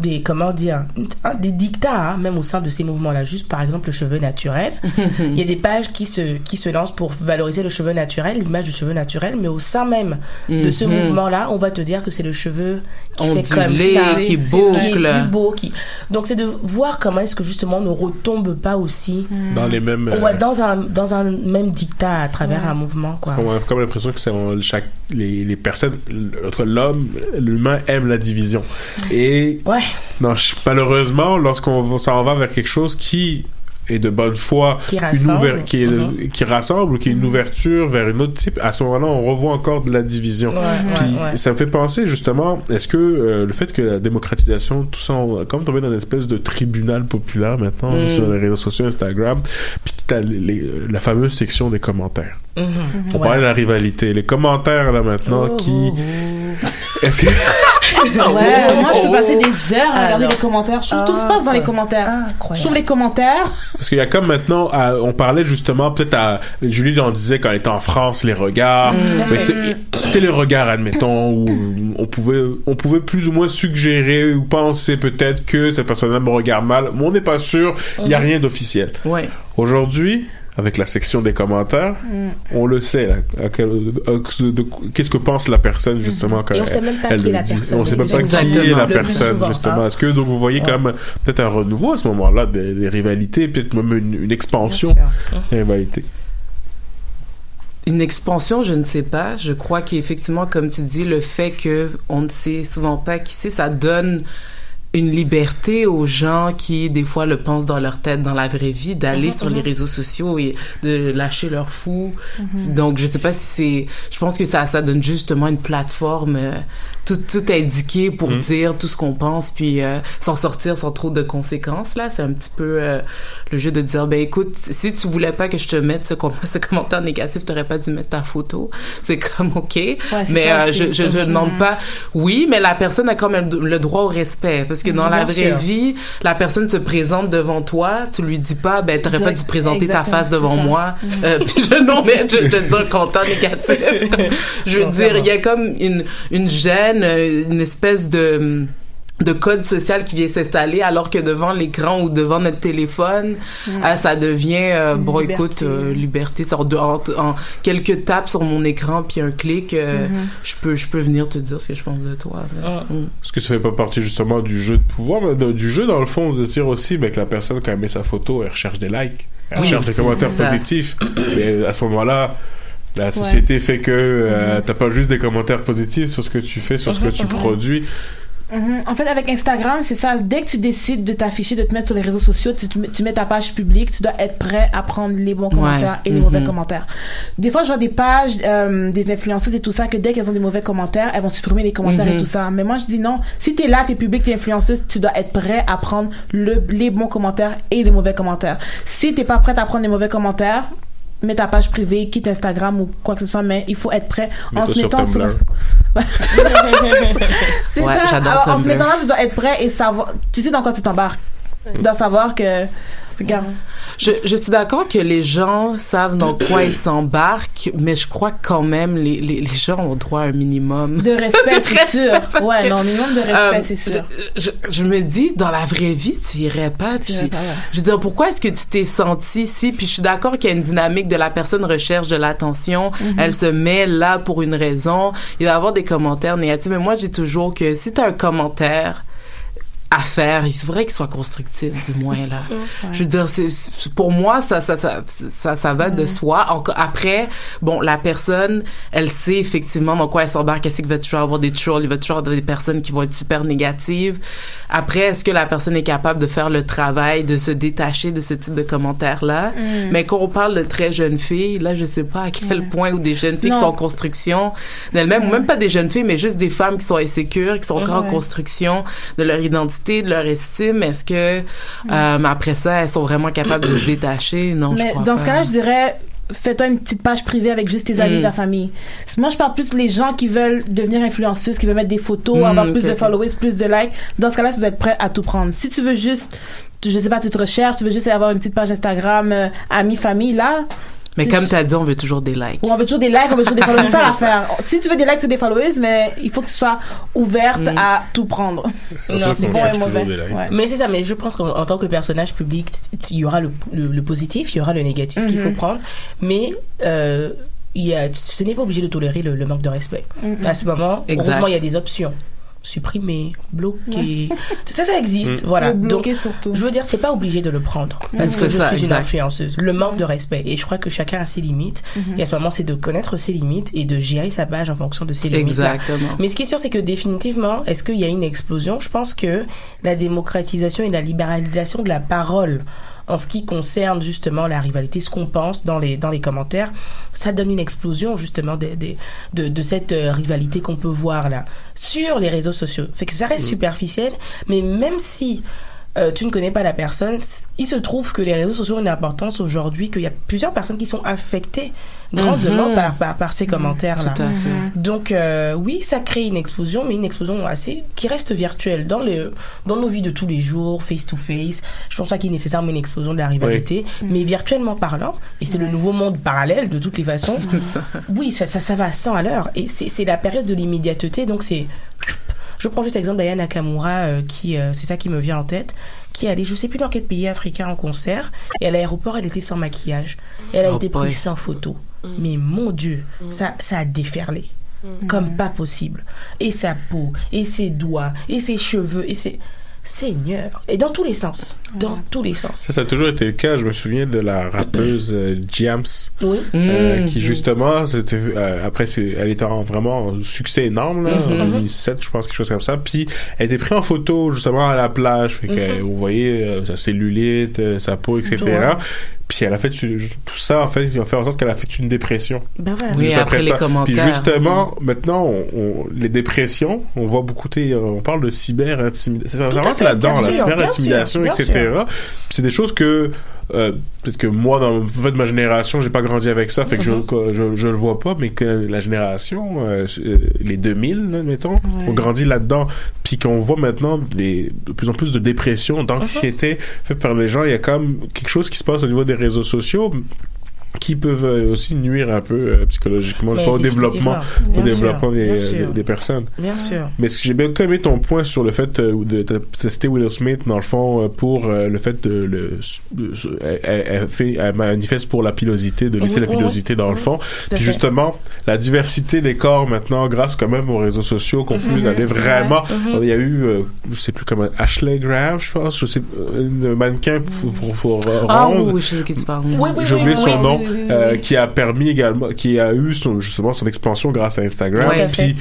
euh, des comment dire des dictats hein, même au sein de ces mouvements là juste par exemple le cheveu naturel [laughs] il y a des pages qui se qui se lancent pour valoriser le cheveu naturel l'image du cheveu naturel mais au sein même de ce Mhm. mouvement là on va te dire que c'est le cheveu qui fait comme ça qui qui est boucle. plus beau qui donc c'est de voir comment est-ce que justement on ne retombe pas aussi Dans les mêmes. euh, ouais, dans un dans un même dictat à travers Ouais. un mouvement quoi On a comme l'impression que c'est chaque les, les personnes entre l'homme l'humain aime la division et ouais non je- malheureusement lorsqu'on s'en va vers quelque chose qui et de bonne foi, Qui rassemble. ouver- qui, est- Mhm. qui rassemble, qui est une ouverture vers une autre type, à ce moment-là, on revoit encore de la division. Ouais, Puis ouais, ouais. ça me fait penser justement, est-ce que euh, le fait que la démocratisation, tout ça, on a comme tombé dans une espèce de tribunal populaire maintenant Mm. sur les réseaux sociaux, Instagram, puis t'as la fameuse section des commentaires. Mhm. On parlait de la rivalité, les commentaires là maintenant Oh, qui, est-ce que Ouais, moi je peux passer des heures à regarder Alors. les commentaires. Je trouve tout se passe dans les commentaires. Je trouve les commentaires. Parce qu'il y a comme maintenant, à- on parlait justement, peut-être à, Julie en disait quand elle était en France, les regards. Mm. C'était les regards, admettons, où on pouvait, on pouvait plus ou moins suggérer ou penser peut-être que cette personne-là me regarde mal. Mais on n'est pas sûr, il n'y a Mhm. rien d'officiel. Ouais. Aujourd'hui, avec la section des commentaires, Mm. on le sait, là, à quel- à- de- de- qu'est-ce que pense la personne justement quand Et on elle, sait même pas elle qui est le la dit. personne. On sait même pas qui est la personne souvent, justement. hein. Est-ce que donc vous voyez Ouais. comme peut-être un renouveau à ce moment-là des, des rivalités, peut-être même une, une expansion des rivalités? Une expansion, je ne sais pas. Je crois qu'effectivement, comme tu dis, le fait que on ne sait souvent pas qui c'est, ça donne une liberté aux gens qui, des fois, le pensent dans leur tête, dans la vraie vie, d'aller Mhm, sur les mhm. réseaux sociaux et de lâcher leur fou. Mhm. Donc, je sais pas si c'est... Je pense que ça, ça donne justement une plateforme euh, tout, tout indiqué pour Mhm. dire tout ce qu'on pense, puis euh, s'en sortir sans trop de conséquences, là. C'est un petit peu euh, le jeu de dire, ben écoute, si tu voulais pas que je te mette ce, com- [laughs] ce commentaire négatif, t'aurais pas dû mettre ta photo. C'est comme, OK. c'est mais ça euh, je, je, je demande pas... Oui, mais la personne a quand même le droit au respect. Parce que dans Bien la vraie sûr. vie, la personne se présente devant toi, tu lui dis pas, ben t'aurais pas dû présenter ta face devant ça. moi. Euh, [laughs] puis je non mais je, je dis un content négatif. Comme- [laughs] je veux Non, dire, il y a comme une une gêne, une espèce de de code social qui vient s'installer alors que devant l'écran ou devant notre téléphone Mm. ah, ça devient euh, bon liberté. écoute euh, liberté de- en, en quelques tapes sur mon écran puis un clic euh, Mhm. je peux je peux venir te dire ce que je pense de toi là. Mm. Est-ce que ça fait pas partie justement du jeu de pouvoir, mais de- du jeu dans le fond, de dire aussi ben, que la personne, quand elle met sa photo, elle recherche des likes, elle Oui, recherche des commentaires positifs. mais à ce moment-là, la société fait que euh, t'as pas juste des commentaires positifs sur ce que tu fais, sur ce que tu mhm. produis. Mhm. En fait, avec Instagram, c'est ça. Dès que tu décides de t'afficher, de te mettre sur les réseaux sociaux, tu, mets- tu mets ta page publique, tu dois être prêt à prendre les bons commentaires et les mauvais commentaires. Des fois, je vois des pages euh, des influenceuses et tout ça que dès qu'elles ont des mauvais commentaires, elles vont supprimer les commentaires et tout ça. Mais moi, je dis non. Si t'es là, t'es public, t'es influenceuse, tu dois être prêt à prendre le, les bons commentaires et les mauvais commentaires. Si t'es pas prête à prendre les mauvais commentaires, mets ta page privée, quitte Instagram ou quoi que ce soit, mais il faut être prêt en se mettant sur... Tumblr. [laughs] C'est Ouais, ça. j'adore Alors, en se mettant là, tu dois être prêt et savoir. Tu sais dans quoi tu t'embarques. Tu dois savoir que. Regarde. Je, je suis d'accord que les gens savent dans quoi ils [clears throat] s'embarquent, mais je crois que quand même les, les, les gens ont droit à un minimum De respect, [laughs] c'est sûr. Ouais, que, non, minimum de respect, euh, c'est sûr. Je, je, je me dis, dans la vraie vie, tu irais pas. Puis, irais pas, ouais. Je veux dire, pourquoi est-ce que tu t'es senti ici? Puis je suis d'accord qu'il y a une dynamique de la personne recherche de l'attention. Mhm. Elle se met là pour une raison. Il va y avoir des commentaires négatifs. Mais moi, je dis toujours que si tu as un commentaire à faire, il faudrait qu'il soit constructif, du moins, là. [laughs] Je veux dire, c'est, pour moi, ça, ça, ça, ça, ça va de soi. Encore, après, bon, la personne, elle sait effectivement dans quoi elle s'embarque. Sait qu'il va toujours avoir des trolls, il va toujours avoir des personnes qui vont être super négatives. Après, est-ce que la personne est capable de faire le travail, de se détacher de ce type de commentaires-là? Mm. Mais quand on parle de très jeunes filles, là, je sais pas à quel point, ou des jeunes filles qui sont en construction d'elles-mêmes, ou même pas des jeunes filles, mais juste des femmes qui sont insécures, qui sont encore en construction de leur identité, de leur estime? Est-ce que, euh, après ça, elles sont vraiment capables de se détacher? Non, je crois dans pas. ce cas-là, je dirais. Fais-toi une petite page privée avec juste tes amis Mm. et ta famille. Moi, je parle plus les gens qui veulent devenir influenceuses, qui veulent mettre des photos, Mm, avoir plus de followers, plus de likes. Dans ce cas-là, dois être prêt à tout prendre. Si tu veux juste, je sais pas, tu te recherches, tu veux juste avoir une petite page Instagram, euh, amis, famille, là. Mais tu- comme tu as dit, on veut toujours des likes. Ou on veut toujours des likes, on veut toujours des followers. C'est ça [laughs] l'affaire. Si tu veux des likes, tu veux des followers, mais il faut que tu sois ouverte Mm. à tout prendre. Non, c'est bon et mauvais. Ouais. Mais c'est ça, mais je pense qu'en en tant que personnage public, il y aura le, le, le positif, il y aura le négatif qu'il faut Mhm. prendre, mais euh, il y a, ce n'est pas obligé de tolérer le, le manque de respect. Mhm. À ce moment, Exact. heureusement, il y a des options. Supprimer, bloquer. Ça, ça existe. Mm. Voilà. Donc, surtout. je veux dire, c'est pas obligé de le prendre. Parce que je ça, suis une influenceuse. Le manque de respect. Et je crois que chacun a ses limites. Mhm. Et à ce moment, c'est de connaître ses limites et de gérer sa page en fonction de ses limites. Exactement. Mais ce qui est sûr, c'est que définitivement, est-ce qu'il y a une explosion? Je pense que la démocratisation et la libéralisation de la parole en ce qui concerne justement la rivalité, ce qu'on pense dans les dans les commentaires, ça donne une explosion justement des, des- de, de cette euh, rivalité qu'on peut voir là sur les réseaux sociaux. Fait que ça reste Mm. superficiel, mais même si euh, tu ne connais pas la personne, il se trouve que les réseaux sociaux ont une importance aujourd'hui, qu'il y a plusieurs personnes qui sont affectées grandement Mhm. par, par, par ces commentaires-là. Tout à fait. Donc euh, oui, ça crée une explosion, mais une explosion assez qui reste virtuelle dans les dans nos vies de tous les jours, face to face. Je pense pas qu'il est nécessairement une explosion de la rivalité, mais virtuellement parlant, et c'est le nouveau monde parallèle de toutes les façons. [laughs] oui, ça, ça ça va à 100 à l'heure, et c'est c'est la période de l'immédiateté, donc c'est je prends juste l'exemple d'Aya Nakamura, euh, qui, euh, c'est ça qui me vient en tête, qui est allée, je sais plus dans quel pays africain en concert, et à l'aéroport, elle était sans maquillage. Et elle a Oh été boy. prise sans photo. Mais mon Dieu, ça, ça a déferlé. Comme pas possible. Et sa peau, et ses doigts, et ses cheveux, et ses... Seigneur. Et dans tous les sens. Dans tous les sens. Ça, ça a toujours été le cas. Je me souviens de la rappeuse euh, Jams, Oui. euh, Mm. qui justement, c'était euh, après, c'est, elle était en vraiment en succès énorme là, Mhm. en 2007, je pense quelque chose comme ça. Puis elle était prise en photo justement à la plage, fait que Mhm. vous voyez euh, sa cellulite, euh, sa peau, etc. Puis elle a fait tout ça en fait, ils ont fait en sorte qu'elle a fait une dépression. Ben voilà. Oui, Juste après les ça. commentaires. Puis justement, maintenant, on, on- les dépressions, on voit beaucoup, on parle de cyber intimidation. Ça Tout à rentre fait, là-dedans, bien la cyber intimidation, etc. c'est des choses que euh, peut-être que moi, dans en fait, ma génération, j'ai pas grandi avec ça, fait que Mhm. je, que je je le vois pas, mais que la génération, euh, euh, les 2000, là, mettons, ont grandi là-dedans, puis qu'on voit maintenant des, de plus en plus de dépression, d'anxiété fait par les gens. Il y a quand même quelque chose qui se passe au niveau des réseaux sociaux qui peuvent euh, aussi nuire un peu euh, psychologiquement soit au développement au développement des, personnes Bien sûr. mais j'ai bien aimé ton point sur le fait euh, de, tester Will Smith dans le fond euh, pour euh, le fait de le de- elle, fait elle manifeste pour la pilosité de laisser la pilosité dans le fond puis fait. justement la diversité des corps maintenant grâce quand même aux réseaux sociaux qu'on peut Mhm, aller vraiment vrai. Mhm. il y a eu euh, je sais plus comment Ashley Graham je pense je sais une mannequin pour pour, pour euh, Ah ronde. oui, je sais qui tu parles. Oui, oui, J'ai oublié oui, son oui, nom, oui, euh, oui. qui a permis également, qui a eu son, justement son expansion grâce à Instagram. Ouais. Puis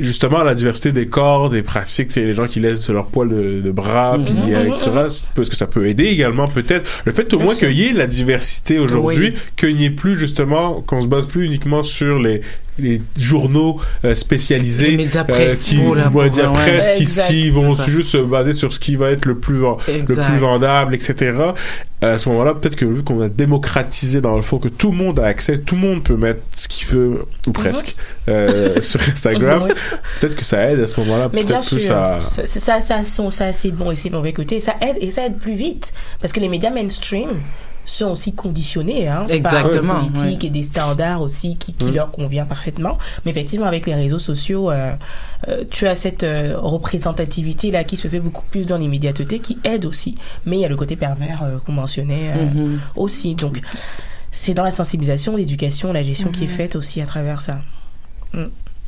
justement la diversité des corps, des pratiques, les gens qui laissent leur poil de, de bras, Mhm. puis euh, etc. Parce que ça peut aider également peut-être? Le fait au Bien moins qu'il y ait la diversité aujourd'hui, Oui. qu'il n'y ait plus justement qu'on se base plus uniquement sur les les journaux euh, spécialisés Les médias euh, principaux, qui là, pour- médias ouais. presse qui, qui vont juste se baser sur ce qui va être le plus ven- le plus vendable etc à ce moment-là peut-être que vu qu'on a démocratisé dans le fond que tout le monde a accès tout le monde peut mettre ce qu'il veut ou presque euh, [laughs] sur Instagram peut-être que ça aide à ce moment-là Mais bien sûr, à ça, ça, ça, sont- ça, c'est bon et c'est mauvais côté. Ça aide et ça aide plus vite parce que les médias mainstream sont aussi conditionnés hein, Exactement, par une politique ouais. et des standards aussi qui, qui Mm. leur convient parfaitement. Mais effectivement, avec les réseaux sociaux, euh, euh, tu as cette euh, représentativité là qui se fait beaucoup plus dans l'immédiateté, qui aide aussi. Mais il y a le côté pervers euh, qu'on mentionnait euh, Mhm. aussi. Donc, c'est dans la sensibilisation, l'éducation, la gestion qui est faite aussi à travers ça.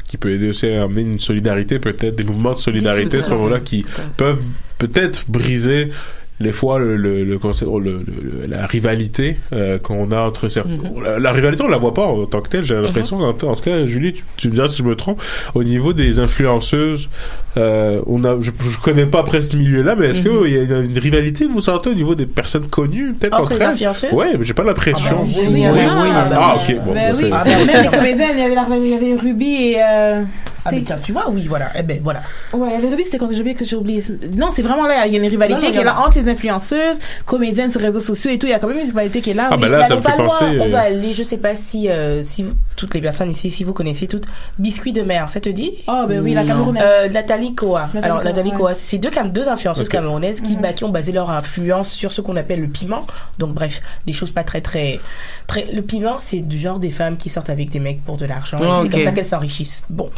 qui peut aider aussi à amener une solidarité peut-être des mouvements de solidarité à ce moment-là qui peuvent peut-être briser les fois le, le, le le- le- le- la rivalité euh, qu'on a entre certains Mhm. la, la rivalité on la voit pas en tant que telle j'ai l'impression en, en tout cas Julie tu, tu me diras si je me trompe au niveau des influenceuses euh, on a je, je connais pas après ce milieu là mais est-ce Mhm. qu'il y a une rivalité vous sentez au niveau des personnes connues peut-être Entre entre les influenceuses? Ouais mais j'ai pas l'impression Ah bah oui, Oui, oui, oui. ah ok bon Ben bah, oui. c'est- Ah, ben, Même les comédiens, il y avait, la- il y avait Ruby et. Euh, Ah, mais tiens, tu vois, oui, voilà. Eh ben, voilà. Ouais, il y avait Ruby, c'était quand j'ai oublié que j'ai oublié. Non, c'est vraiment là, il y a une rivalité qui est là entre les influenceuses, comédiennes sur les réseaux sociaux et tout. Il y a quand même une rivalité qui est là. Ah, oui. ben là, Bah, ça me fait va loin, penser, On euh, va aller, je sais pas si, euh, si toutes les personnes ici, si vous connaissez toutes, Biscuit de mer, ça te dit? Oh, ben oui, la Camerounaise. Euh, Nathalie Koa. Nathalie Alors Koa, Nathalie ouais. Koa, c'est deux, cam- deux influenceuses Ok. camerounaises Mhm. qui, bah, qui ont basé leur influence sur ce qu'on appelle le piment. Donc bref, des choses pas très très très. Le piment, c'est du genre des femmes qui sortent avec des mecs pour de l'argent. et C'est comme ça qu'elles s'enrichissent. Bon,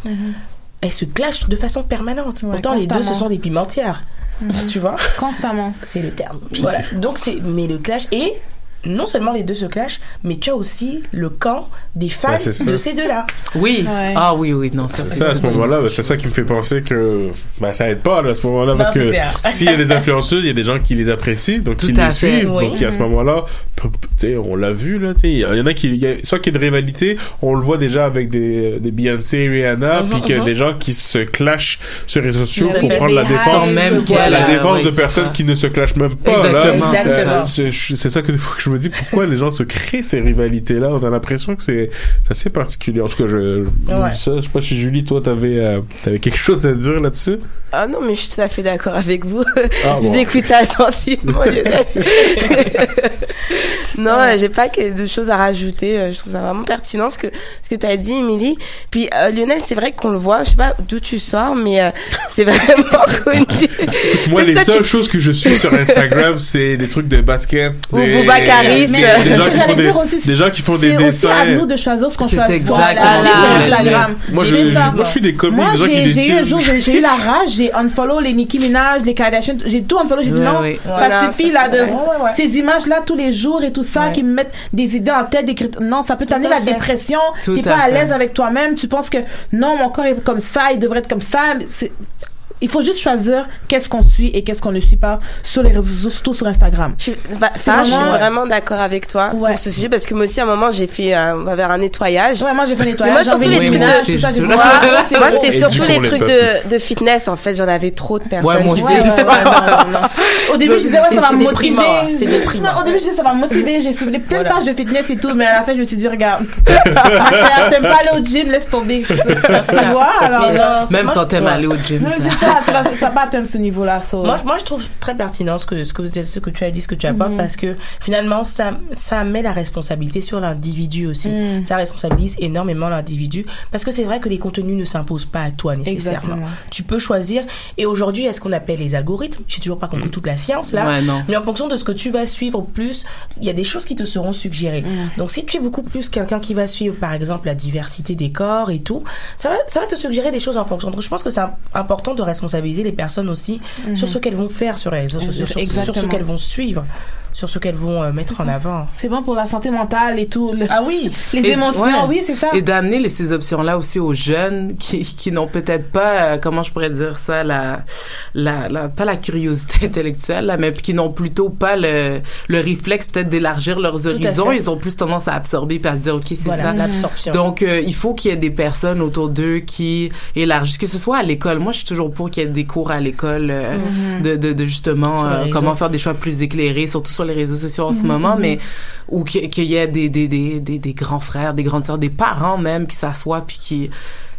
elles se clashent de façon permanente. Ouais, Pourtant les deux, ce sont des pimentières. Tu vois Constamment. c'est le terme. Voilà. Donc c'est mais le clash et non seulement les deux se clashent, mais tu as aussi le camp des fans de ces deux-là. Oui. Ouais. Ah oui, oui, non, ça C'est ça, à ce moment-là, c'est ça qui me fait penser que ben, ça aide pas là, à ce moment-là, parce que [laughs] s'il y a des influenceuses, il y a des gens qui les apprécient, donc qui à les fait, suivent, oui. donc à ce moment-là, on l'a vu là, il y en a qui, y a, soit qu'il y a une rivalité, on le voit déjà avec des, des Beyoncé et Rihanna, Mhm, puis qu'il y a mhm. des gens qui se clashent sur les réseaux sociaux pour prendre la défense, même la défense de personnes ça. qui ne se clashent même pas. C'est ça. C'est- c'est c'est ça que des [laughs] fois que je me dis pourquoi les gens se créent ces rivalités là. On a l'impression que c'est assez particulier. En tout cas, je, je Ouais. dis ça. Je sais pas si Julie, toi, t'avais euh, t'avais quelque chose à dire là-dessus? Ah non, mais je suis tout à fait d'accord avec vous. Ah, [laughs] je vous bon. écoute attentivement, Lionel. [laughs] non, euh, j'ai pas que de choses à rajouter. Euh, Je trouve ça vraiment pertinent ce que ce que tu as dit, Émilie. Puis euh, Lionel, c'est vrai qu'on le voit. Je sais pas d'où tu sors, mais euh, [laughs] c'est vraiment connu. Moi, les toi, seules tu- choses que je suis sur Instagram, c'est des trucs de basket. Ou des, Boubacaris. Des, gens qui font des, dire aussi, des gens qui font des C'est aussi dessins. à nous de choisir ce qu'on C'est choisit. Instagram. Moi, je- suis des commis, Moi, j'ai- eu un jour, j'ai eu la [laughs] rage, j'ai unfollow les Nicki Minaj, les Kardashian, j'ai tout unfollow, j'ai dit non, ça suffit là de ces images-là tous les jours et tout ça qui me mettent des idées en tête, des crit- non, ça peut t'amener la dépression, t'es pas à l'aise avec toi-même, tu penses que non, mon corps est comme ça, il devrait être comme ça, il faut juste choisir qu'est-ce qu'on suit et qu'est-ce qu'on ne suit pas sur les réseaux sociaux, surtout sur Instagram. Bah, ça, je suis vraiment- vraiment d'accord avec toi pour ce sujet parce que moi aussi à un moment j'ai fait un, on va vers un nettoyage. Ouais, moi j'ai fait un Mais nettoyage. moi surtout j'ai les trucs de- moi je- je- c'était surtout les trucs de, de fitness en fait. J'en avais trop de personnes. Ouais, moi aussi. Ouais, ouais, ouais. Au début, je disais, ouais, ça va me motiver. c'est déprimant. Au début, je disais, ça va me motiver. J'ai soulevé plein de pages de fitness et tout, mais à la fin, je me suis dit, regarde, ma chère, t'aimes pas aller au gym, laisse tomber. tu vois, alors. Même quand je- t'aimes ouais. aller au gym. Ça. [laughs] ça, pas atteindre ce niveau-là, so. Moi, je- moi, je trouve très pertinent ce que, ce que, vous- ce que tu as dit, ce que tu apportes, Mhm. parce que finalement, ça, ça met la responsabilité sur l'individu aussi. Mhm. Ça responsabilise énormément l'individu, parce que c'est vrai que les contenus ne s'imposent pas à toi nécessairement. Exactement. Tu peux choisir, et aujourd'hui, il y a ce qu'on appelle les algorithmes? J'ai toujours pas compris toute la science là, Ouais, non. mais en fonction de ce que tu vas suivre plus, il y a des choses qui te seront suggérées. Mhm. Donc, si tu es beaucoup plus quelqu'un qui va suivre, par exemple, la diversité des corps et tout, ça va, ça va te suggérer des choses en fonction. Donc, je pense que c'est im- important de responsabiliser les personnes aussi Mhm. sur ce qu'elles vont faire sur les réseaux sociaux, sur, sur ce qu'elles vont suivre, sur ce qu'elles vont euh, mettre en avant. C'est bon pour la santé mentale et tout. le- Ah oui. Les Et- émotions, ouais. oui, c'est ça. Et d'amener ces options-là aussi aux jeunes qui, qui n'ont peut-être pas, euh, comment je pourrais dire ça, la, la, la, pas la curiosité [laughs] intellectuelle, là, mais qui n'ont plutôt pas le, le réflexe peut-être d'élargir leurs horizons. Ils ont plus tendance à absorber puis à se dire, OK, c'est Voilà, ça. l'absorption. Donc, euh, il faut qu'il y ait des personnes autour d'eux qui élargissent, que ce soit à l'école. Moi, je suis toujours pour qu'il y ait des cours à l'école euh, Mhm. de, de, de justement euh, comment faire des choix plus éclairés, surtout sur les réseaux sociaux en ce Mhm, moment, mhm. mais ou qu'il qu'il y ait des, des, des, des, des grands frères, des grandes sœurs, des parents même qui s'assoient puis qui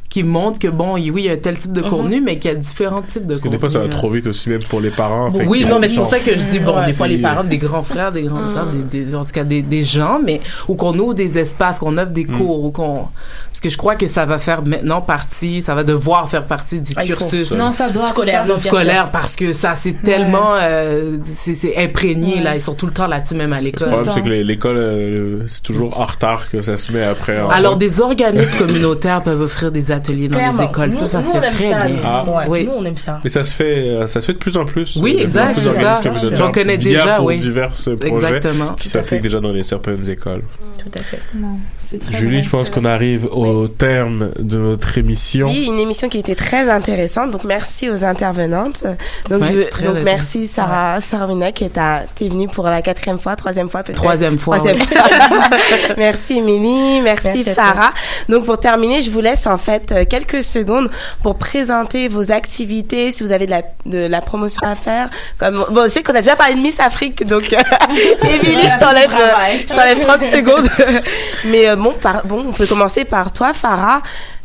qui montrent que bon, oui, il y a tel type de Mhm. contenu, mais qu'il y a différents types de Parce que contenus. des fois, ça va trop vite aussi, même pour les parents. Oui, non, mais c'est pour ça que je dis, bon, Ouais. des fois, les parents, des grands frères, des grandes sœurs, des, des, en tout cas, des, des gens, mais, ou qu'on ouvre des espaces, qu'on offre des Mm. cours, ou qu'on, parce que je crois que ça va faire maintenant partie, ça va devoir faire partie du Ah, cursus. Non, ça doit. Scolaire, ça. scolaire parce que ça c'est tellement euh, c'est c'est imprégné Ouais. là ils sont tout le temps là-dessus même à Le l'école problème, c'est que l'école, euh, c'est toujours en retard que ça se met après. alors des organismes communautaires peuvent offrir des ateliers dans les écoles ça Nous- ça nous, se on fait aime très ça, bien nous. Ah. Ouais, Oui. Nous, on aime ça. Mais ça se fait, euh, ça se fait de plus en plus. Oui, a exact, ça. J'en connais via déjà, pour oui. divers projets Exactement. qui s'appliquent déjà dans les certaines écoles. Tout à fait. Non, c'est très Julie, vrai. je pense qu'on arrive au terme de notre émission. Oui, une émission qui a été très intéressante. Donc, merci aux intervenantes. Donc, Ouais, je- merci Sarah, Sarah Wina, qui est à- t'es venue pour la quatrième fois, troisième fois peut-être. Troisième fois, Troisième oui. fois. [laughs] merci Émilie, merci, Merci. Farah. Donc, pour terminer, je vous laisse en fait euh, quelques secondes pour présenter vos activités, si vous avez de la, de la promotion à faire. Comme, bon, je sais qu'on a déjà parlé de Miss Afrique, donc, euh, [laughs] Émilie, je t'enlève, euh, je t'enlève 30 secondes. [laughs] Mais bon, par, bon, on peut commencer par toi, Farah.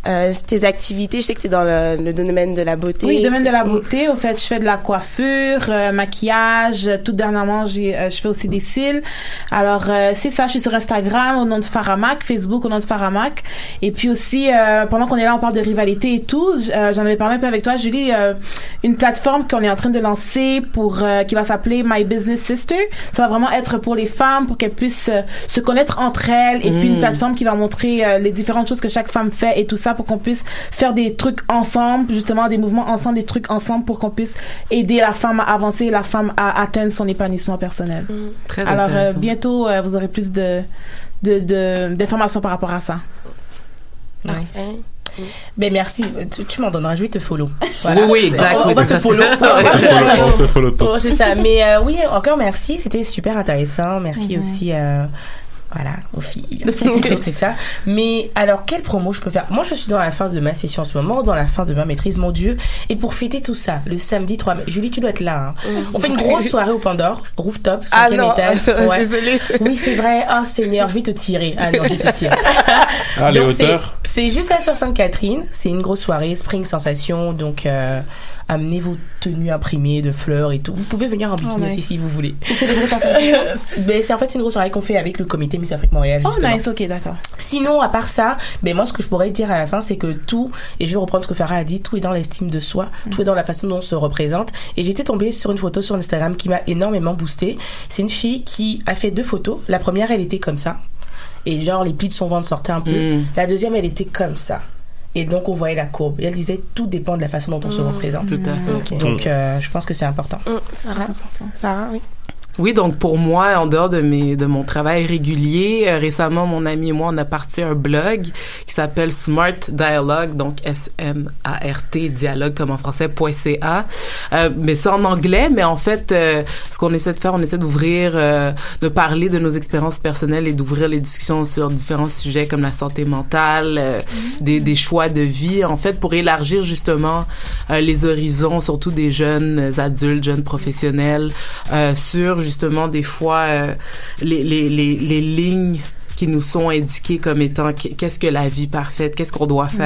Euh, tes activités, je sais que tu es dans le, le domaine de la beauté. Oui, domaine de la beauté. Au fait, je fais de la coiffure, euh, maquillage. Tout dernièrement, j'ai, euh, je fais aussi des cils. Alors, euh, c'est ça. Je suis sur Instagram au nom de Faramac, Facebook au nom de Faramac. Et puis aussi, euh, pendant qu'on est là, on parle de rivalité et tout. euh, J'en avais parlé un peu avec toi, Julie. euh, une plateforme qu'on est en train de lancer pour euh, qui va s'appeler My Business Sister. Ça va vraiment être pour les femmes, pour qu'elles puissent euh, se connaître entre elles. Et puis une Mm. plateforme qui va montrer euh, les différentes choses que chaque femme fait et tout ça pour qu'on puisse faire des trucs ensemble, justement des mouvements ensemble, des trucs ensemble pour qu'on puisse aider la femme à avancer, la femme à atteindre son épanouissement personnel. Très Alors euh, bientôt euh, vous aurez plus de de de- d'informations par rapport à ça. Nice. Ouais. Ben merci, tu, tu m'en donneras, je vais te follow. Oui, oui, exact, On, oui, va c'est se ça. follow. [laughs] On se follow. Oh, c'est ça. Mais euh, oui, encore merci, c'était super intéressant. Merci aussi. euh, voilà, aux filles. [laughs] Donc, [laughs] c'est ça. Mais alors, quelle promo je peux faire? Moi, je suis dans la fin de ma session en ce moment, dans la fin de ma maîtrise, mon Dieu. Et pour fêter tout ça, le samedi 3 mai, Julie, tu dois être là. hein. On fait une grosse [laughs] soirée au Pandore, rooftop, Mm. Ah 5 non, étage. attends, désolée. Oui, c'est vrai. Ah, Seigneur, je vais te tirer. Ah non, je vais te tirer. Ah, les Donc, c'est- hauteurs. C'est juste là sur Sainte-Catherine. C'est une grosse soirée, Spring Sensation. Donc, euh, amenez vos tenues imprimées de fleurs et tout. Vous pouvez venir en bikini Oh, nice. aussi si vous voulez. Mais c'est en fait c'est une grosse soirée qu'on fait avec le comité Miss Afrique Montréal. Oh, justement. nice, ok, d'accord. Sinon, à part ça, ben moi, ce que je pourrais dire à la fin, c'est que tout, et je vais reprendre ce que Farah a dit, tout est dans l'estime de soi, tout est dans la façon dont on se représente. Et j'étais tombée sur une photo sur Instagram qui m'a énormément boosté. C'est une fille qui a fait deux photos. La première, elle était comme ça. Et genre, les plis de son ventre sortaient un peu. Mm. La deuxième, elle était comme ça. Et donc, on voyait la courbe. Et elle disait, tout dépend de la façon dont on se représente. Tout à fait. Donc, euh, je pense que c'est important. Sarah, Sarah, oui. Oui, donc pour moi, en dehors de mes de mon travail régulier, euh, récemment, mon ami et moi, on a parti un blog qui s'appelle Smart Dialogue, donc S M A R T dialogue comme en français .ca. Euh, mais c'est en anglais, mais en fait, euh, ce qu'on essaie de faire, on essaie d'ouvrir, euh, de parler de nos expériences personnelles et d'ouvrir les discussions sur différents sujets comme la santé mentale, euh, des des choix de vie, en fait, pour élargir justement euh, les horizons, surtout des jeunes adultes, jeunes professionnels, sur justement des fois euh, les, lignes qui nous sont indiquées comme étant qu'est-ce que la vie parfaite, qu'est-ce qu'on doit faire.